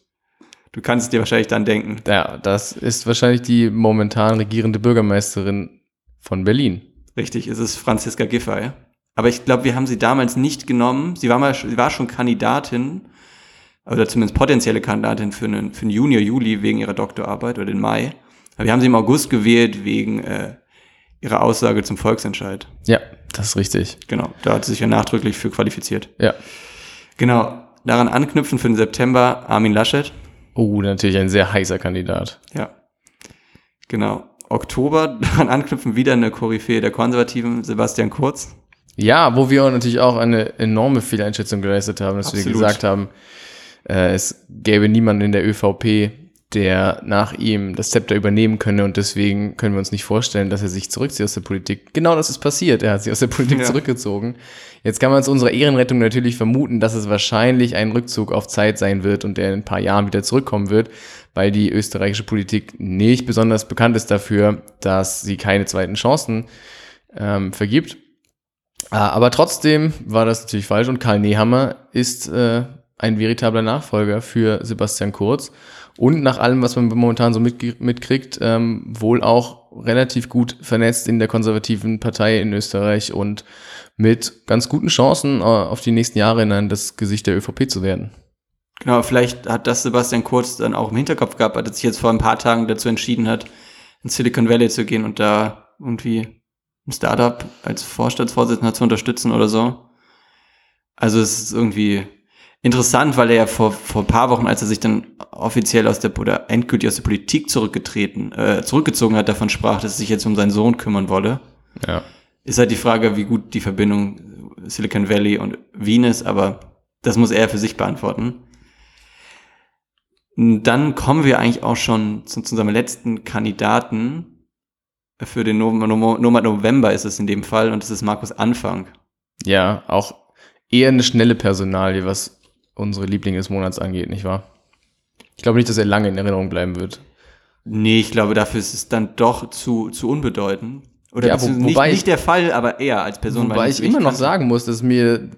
Du kannst es dir wahrscheinlich dann denken. Ja, das ist wahrscheinlich die momentan regierende Bürgermeisterin von Berlin. Richtig, es ist Franziska Giffey. Aber ich glaube, wir haben sie damals nicht genommen. Sie war, mal, sie war schon Kandidatin, oder zumindest potenzielle Kandidatin für einen, für einen Junior, Juli wegen ihrer Doktorarbeit oder den Mai. Aber wir haben sie im August gewählt wegen äh, ihrer Aussage zum Volksentscheid. Ja, das ist richtig. Genau, da hat sie sich ja nachdrücklich für qualifiziert. Ja. Genau, daran anknüpfen für den September Armin Laschet. Oh, natürlich ein sehr heißer Kandidat. Ja. Genau. Oktober daran anknüpfen, wieder eine Koryphäe der Konservativen, Sebastian Kurz. Ja, wo wir natürlich auch eine enorme Fehleinschätzung geleistet haben, dass Absolut. wir gesagt haben, äh, es gäbe niemanden in der ÖVP, der nach ihm das Zepter übernehmen könne und deswegen können wir uns nicht vorstellen, dass er sich zurückzieht aus der Politik. Genau das ist passiert. Er hat sich aus der Politik ja. zurückgezogen. Jetzt kann man zu unserer Ehrenrettung natürlich vermuten, dass es wahrscheinlich ein Rückzug auf Zeit sein wird und der in ein paar Jahren wieder zurückkommen wird weil die österreichische Politik nicht besonders bekannt ist dafür, dass sie keine zweiten Chancen ähm, vergibt. Äh, aber trotzdem war das natürlich falsch und Karl Nehammer ist äh, ein veritabler Nachfolger für Sebastian Kurz und nach allem, was man momentan so mit, mitkriegt, ähm, wohl auch relativ gut vernetzt in der konservativen Partei in Österreich und mit ganz guten Chancen äh, auf die nächsten Jahre in das Gesicht der ÖVP zu werden. Genau, vielleicht hat das Sebastian Kurz dann auch im Hinterkopf gehabt, als er sich jetzt vor ein paar Tagen dazu entschieden hat, in Silicon Valley zu gehen und da irgendwie ein Startup als Vorstandsvorsitzender zu unterstützen oder so. Also es ist irgendwie interessant, weil er ja vor, vor ein paar Wochen, als er sich dann offiziell aus der oder endgültig aus der Politik zurückgetreten, äh, zurückgezogen hat, davon sprach, dass er sich jetzt um seinen Sohn kümmern wolle. Ja. Ist halt die Frage, wie gut die Verbindung Silicon Valley und Wien ist, aber das muss er für sich beantworten. Dann kommen wir eigentlich auch schon zu, zu unserem letzten Kandidaten. Für den Monat November ist es in dem Fall und das ist Markus Anfang. Ja, auch eher eine schnelle Personalie, was unsere Lieblinge des Monats angeht, nicht wahr? Ich glaube nicht, dass er lange in Erinnerung bleiben wird. Nee, ich glaube, dafür ist es dann doch zu, zu unbedeutend. Oder ja, wo, nicht, nicht der Fall, aber er als Person. Wobei ich immer noch sagen muss, dass mir,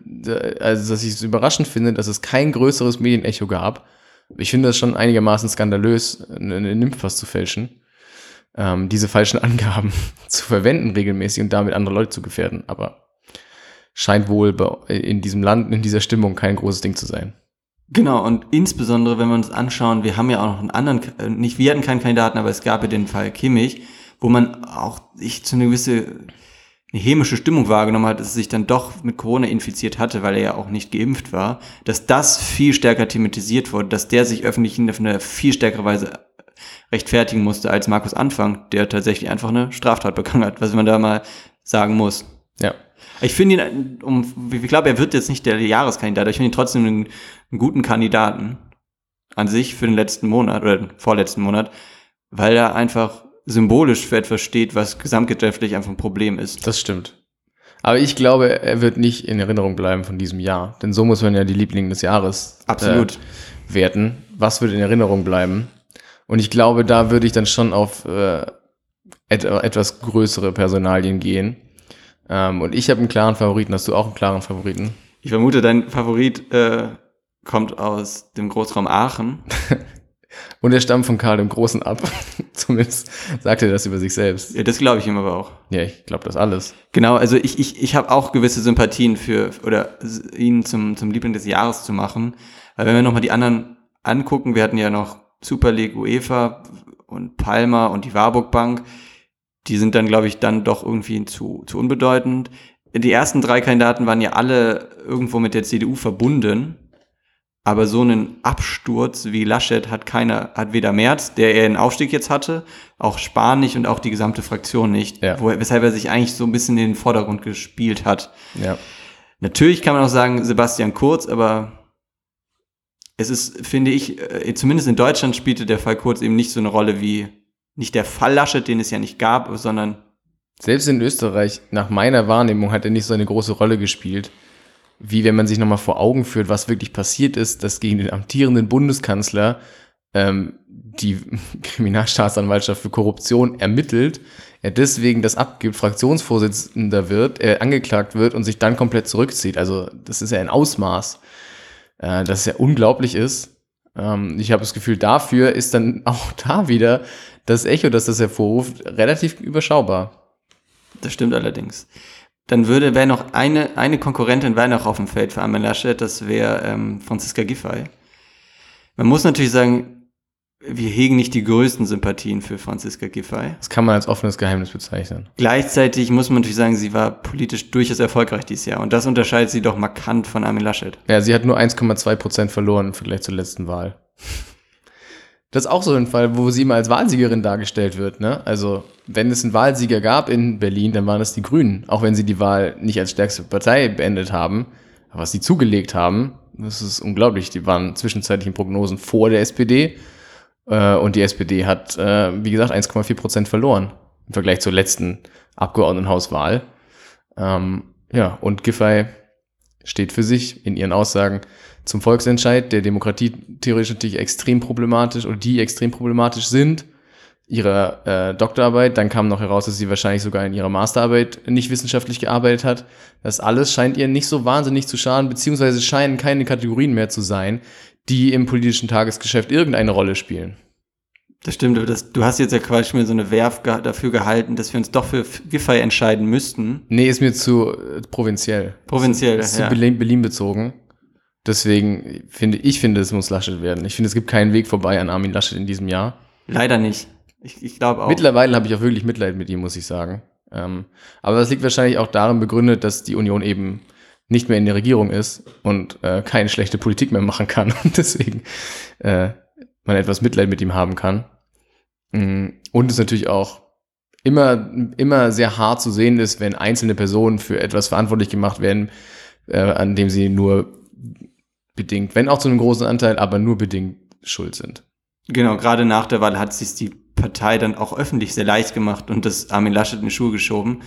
also dass ich es überraschend finde, dass es kein größeres Medienecho gab ich finde das schon einigermaßen skandalös, eine Nymphas zu fälschen, ähm, diese falschen Angaben zu verwenden regelmäßig und damit andere Leute zu gefährden. Aber scheint wohl in diesem Land, in dieser Stimmung kein großes Ding zu sein. Genau, und insbesondere, wenn wir uns anschauen, wir haben ja auch noch einen anderen, nicht wir hatten keinen Kandidaten, aber es gab ja den Fall Kimmich, wo man auch ich zu einer gewisse eine hämische Stimmung wahrgenommen hat, dass er sich dann doch mit Corona infiziert hatte, weil er ja auch nicht geimpft war, dass das viel stärker thematisiert wurde, dass der sich öffentlich auf eine viel stärkere Weise rechtfertigen musste als Markus Anfang, der tatsächlich einfach eine Straftat begangen hat, was man da mal sagen muss. Ja. Ich finde ihn, um, ich glaube, er wird jetzt nicht der Jahreskandidat, aber ich finde ihn trotzdem einen, einen, guten Kandidaten an sich für den letzten Monat oder den vorletzten Monat, weil er einfach symbolisch für etwas steht, was gesamtgesellschaftlich einfach ein Problem ist. Das stimmt. Aber ich glaube, er wird nicht in Erinnerung bleiben von diesem Jahr. Denn so muss man ja die Lieblinge des Jahres Absolut. Äh, werten. Was wird in Erinnerung bleiben? Und ich glaube, da würde ich dann schon auf äh, et etwas größere Personalien gehen. Ähm, und ich habe einen klaren Favoriten. Hast du auch einen klaren Favoriten? Ich vermute, dein Favorit äh, kommt aus dem Großraum Aachen. und er stammt von Karl dem Großen ab. Zumindest sagt er das über sich selbst. Ja, das glaube ich ihm aber auch. Ja, ich glaube das alles. Genau, also ich, ich, ich habe auch gewisse Sympathien für, oder ihn zum, zum Liebling des Jahres zu machen. Weil wenn wir nochmal die anderen angucken, wir hatten ja noch Super League UEFA und Palmer und die Warburg Bank die sind dann, glaube ich, dann doch irgendwie zu, zu unbedeutend. Die ersten drei Kandidaten waren ja alle irgendwo mit der CDU verbunden. Aber so einen Absturz wie Laschet hat keiner, hat weder Merz, der er einen Aufstieg jetzt hatte, auch Spahn nicht und auch die gesamte Fraktion nicht, ja. wo, weshalb er sich eigentlich so ein bisschen in den Vordergrund gespielt hat. Ja. Natürlich kann man auch sagen, Sebastian Kurz, aber es ist, finde ich, äh, zumindest in Deutschland spielte der Fall Kurz eben nicht so eine Rolle wie nicht der Fall Laschet, den es ja nicht gab, sondern. Selbst in Österreich, nach meiner Wahrnehmung, hat er nicht so eine große Rolle gespielt, wie wenn man sich nochmal vor Augen führt, was wirklich passiert ist, dass gegen den amtierenden Bundeskanzler ähm, die Kriminalstaatsanwaltschaft für Korruption ermittelt, er deswegen das abgibt, Fraktionsvorsitzender wird, er angeklagt wird und sich dann komplett zurückzieht. Also das ist ja ein Ausmaß, äh, das ja unglaublich ist. Ähm, ich habe das Gefühl, dafür ist dann auch da wieder das Echo, das das hervorruft, relativ überschaubar. Das stimmt allerdings. Dann würde, wäre noch eine, eine Konkurrentin wäre noch auf dem Feld für Armin Laschet, das wäre ähm, Franziska Giffey. Man muss natürlich sagen, wir hegen nicht die größten Sympathien für Franziska Giffey. Das kann man als offenes Geheimnis bezeichnen. Gleichzeitig muss man natürlich sagen, sie war politisch durchaus erfolgreich dieses Jahr. Und das unterscheidet sie doch markant von Armin Laschet. Ja, sie hat nur 1,2 Prozent verloren im Vergleich zur letzten Wahl. Das ist auch so ein Fall, wo sie immer als Wahlsiegerin dargestellt wird. Ne? Also, wenn es einen Wahlsieger gab in Berlin, dann waren es die Grünen. Auch wenn sie die Wahl nicht als stärkste Partei beendet haben. Aber was sie zugelegt haben, das ist unglaublich. Die waren zwischenzeitlich in Prognosen vor der SPD. Äh, und die SPD hat, äh, wie gesagt, 1,4 Prozent verloren im Vergleich zur letzten Abgeordnetenhauswahl. Ähm, ja, und Giffey steht für sich in ihren Aussagen zum Volksentscheid, der Demokratie theoretisch natürlich extrem problematisch oder die extrem problematisch sind, ihrer äh, Doktorarbeit. Dann kam noch heraus, dass sie wahrscheinlich sogar in ihrer Masterarbeit nicht wissenschaftlich gearbeitet hat. Das alles scheint ihr nicht so wahnsinnig zu schaden, beziehungsweise scheinen keine Kategorien mehr zu sein, die im politischen Tagesgeschäft irgendeine Rolle spielen. Das stimmt, das, du hast jetzt ja quasi mir so eine Werf ge dafür gehalten, dass wir uns doch für Giffey entscheiden müssten. Nee, ist mir zu äh, provinziell. Provinziell, ist, ist ja. zu Berlin, Berlin bezogen. Deswegen finde ich finde, es muss Laschet werden. Ich finde, es gibt keinen Weg vorbei an Armin Laschet in diesem Jahr. Leider nicht. Ich, ich glaube auch. Mittlerweile habe ich auch wirklich Mitleid mit ihm, muss ich sagen. Ähm, aber das liegt wahrscheinlich auch darin begründet, dass die Union eben nicht mehr in der Regierung ist und äh, keine schlechte Politik mehr machen kann und deswegen äh, man etwas Mitleid mit ihm haben kann. Mm, und es natürlich auch immer, immer sehr hart zu sehen ist, wenn einzelne Personen für etwas verantwortlich gemacht werden, äh, an dem sie nur bedingt, wenn auch zu einem großen Anteil, aber nur bedingt schuld sind. Genau, gerade nach der Wahl hat sich die Partei dann auch öffentlich sehr leicht gemacht und das Armin Laschet in die Schuhe geschoben.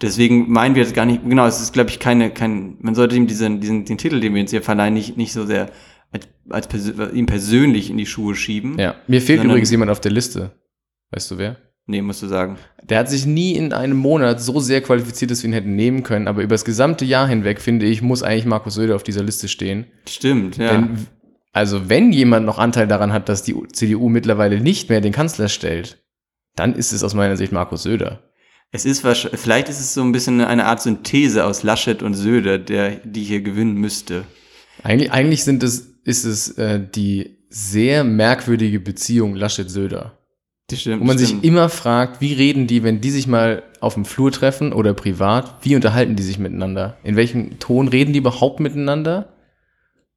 Deswegen meinen wir das gar nicht, genau, es ist, glaube ich, keine, kein, man sollte ihm diesen, diesen, den Titel, den wir jetzt hier verleihen, nicht, nicht so sehr als, als pers ihm persönlich in die Schuhe schieben. Ja, mir fehlt übrigens jemand auf der Liste. Weißt du wer? Nee, musst du sagen. Der hat sich nie in einem Monat so sehr qualifiziert, dass wir ihn hätten nehmen können. Aber über das gesamte Jahr hinweg, finde ich, muss eigentlich Markus Söder auf dieser Liste stehen. Stimmt, ja. Denn, also, wenn jemand noch Anteil daran hat, dass die CDU mittlerweile nicht mehr den Kanzler stellt, dann ist es aus meiner Sicht Markus Söder. Es ist wahrscheinlich, vielleicht ist es so ein bisschen eine Art Synthese aus Laschet und Söder, der, die hier gewinnen müsste. Eigentlich, eigentlich sind es, ist es äh, die sehr merkwürdige Beziehung Laschet-Söder. Die stimmt, Wo man stimmt. sich immer fragt, wie reden die, wenn die sich mal auf dem Flur treffen oder privat, wie unterhalten die sich miteinander? In welchem Ton reden die überhaupt miteinander?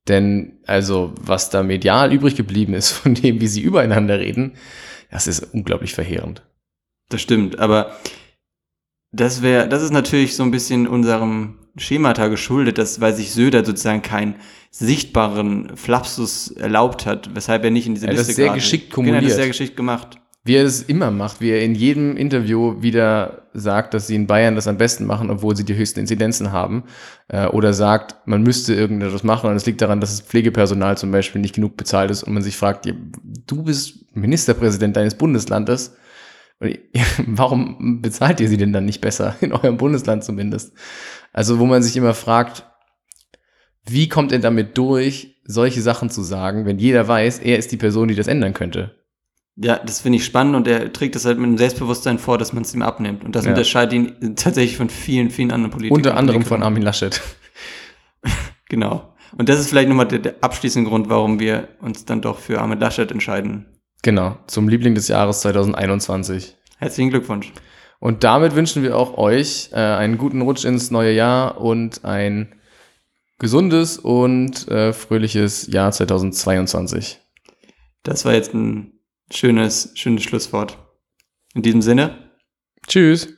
Denn, also, was da medial übrig geblieben ist von dem, wie sie übereinander reden, das ist unglaublich verheerend. Das stimmt, aber das wäre, das ist natürlich so ein bisschen unserem Schemata geschuldet, dass, weil sich Söder sozusagen keinen sichtbaren Flapsus erlaubt hat, weshalb er nicht in diese Er hat das Liste sehr geraten geschickt. Genau, er hat das kumuliert. sehr geschickt gemacht. Wie er es immer macht, wie er in jedem Interview wieder sagt, dass sie in Bayern das am besten machen, obwohl sie die höchsten Inzidenzen haben. Äh, oder sagt, man müsste irgendetwas machen und es liegt daran, dass das Pflegepersonal zum Beispiel nicht genug bezahlt ist und man sich fragt, ja, du bist Ministerpräsident deines Bundeslandes. Und, ja, Warum bezahlt ihr sie denn dann nicht besser? In eurem Bundesland zumindest. Also, wo man sich immer fragt, wie kommt er damit durch, solche Sachen zu sagen, wenn jeder weiß, er ist die Person, die das ändern könnte? Ja, das finde ich spannend und er trägt das halt mit einem Selbstbewusstsein vor, dass man es ihm abnimmt. Und das Ja. unterscheidet ihn tatsächlich von vielen, vielen anderen Politikern. Unter anderem von. Armin Laschet. Genau. Und das ist vielleicht nochmal der, der abschließende Grund, warum wir uns dann doch für Armin Laschet entscheiden. Genau, zum Liebling des Jahres 2021. Herzlichen Glückwunsch. Und damit wünschen wir auch euch äh, einen guten Rutsch ins neue Jahr und ein gesundes und äh, fröhliches Jahr 2022. Das war jetzt ein schönes, schönes Schlusswort. In diesem Sinne, Tschüss.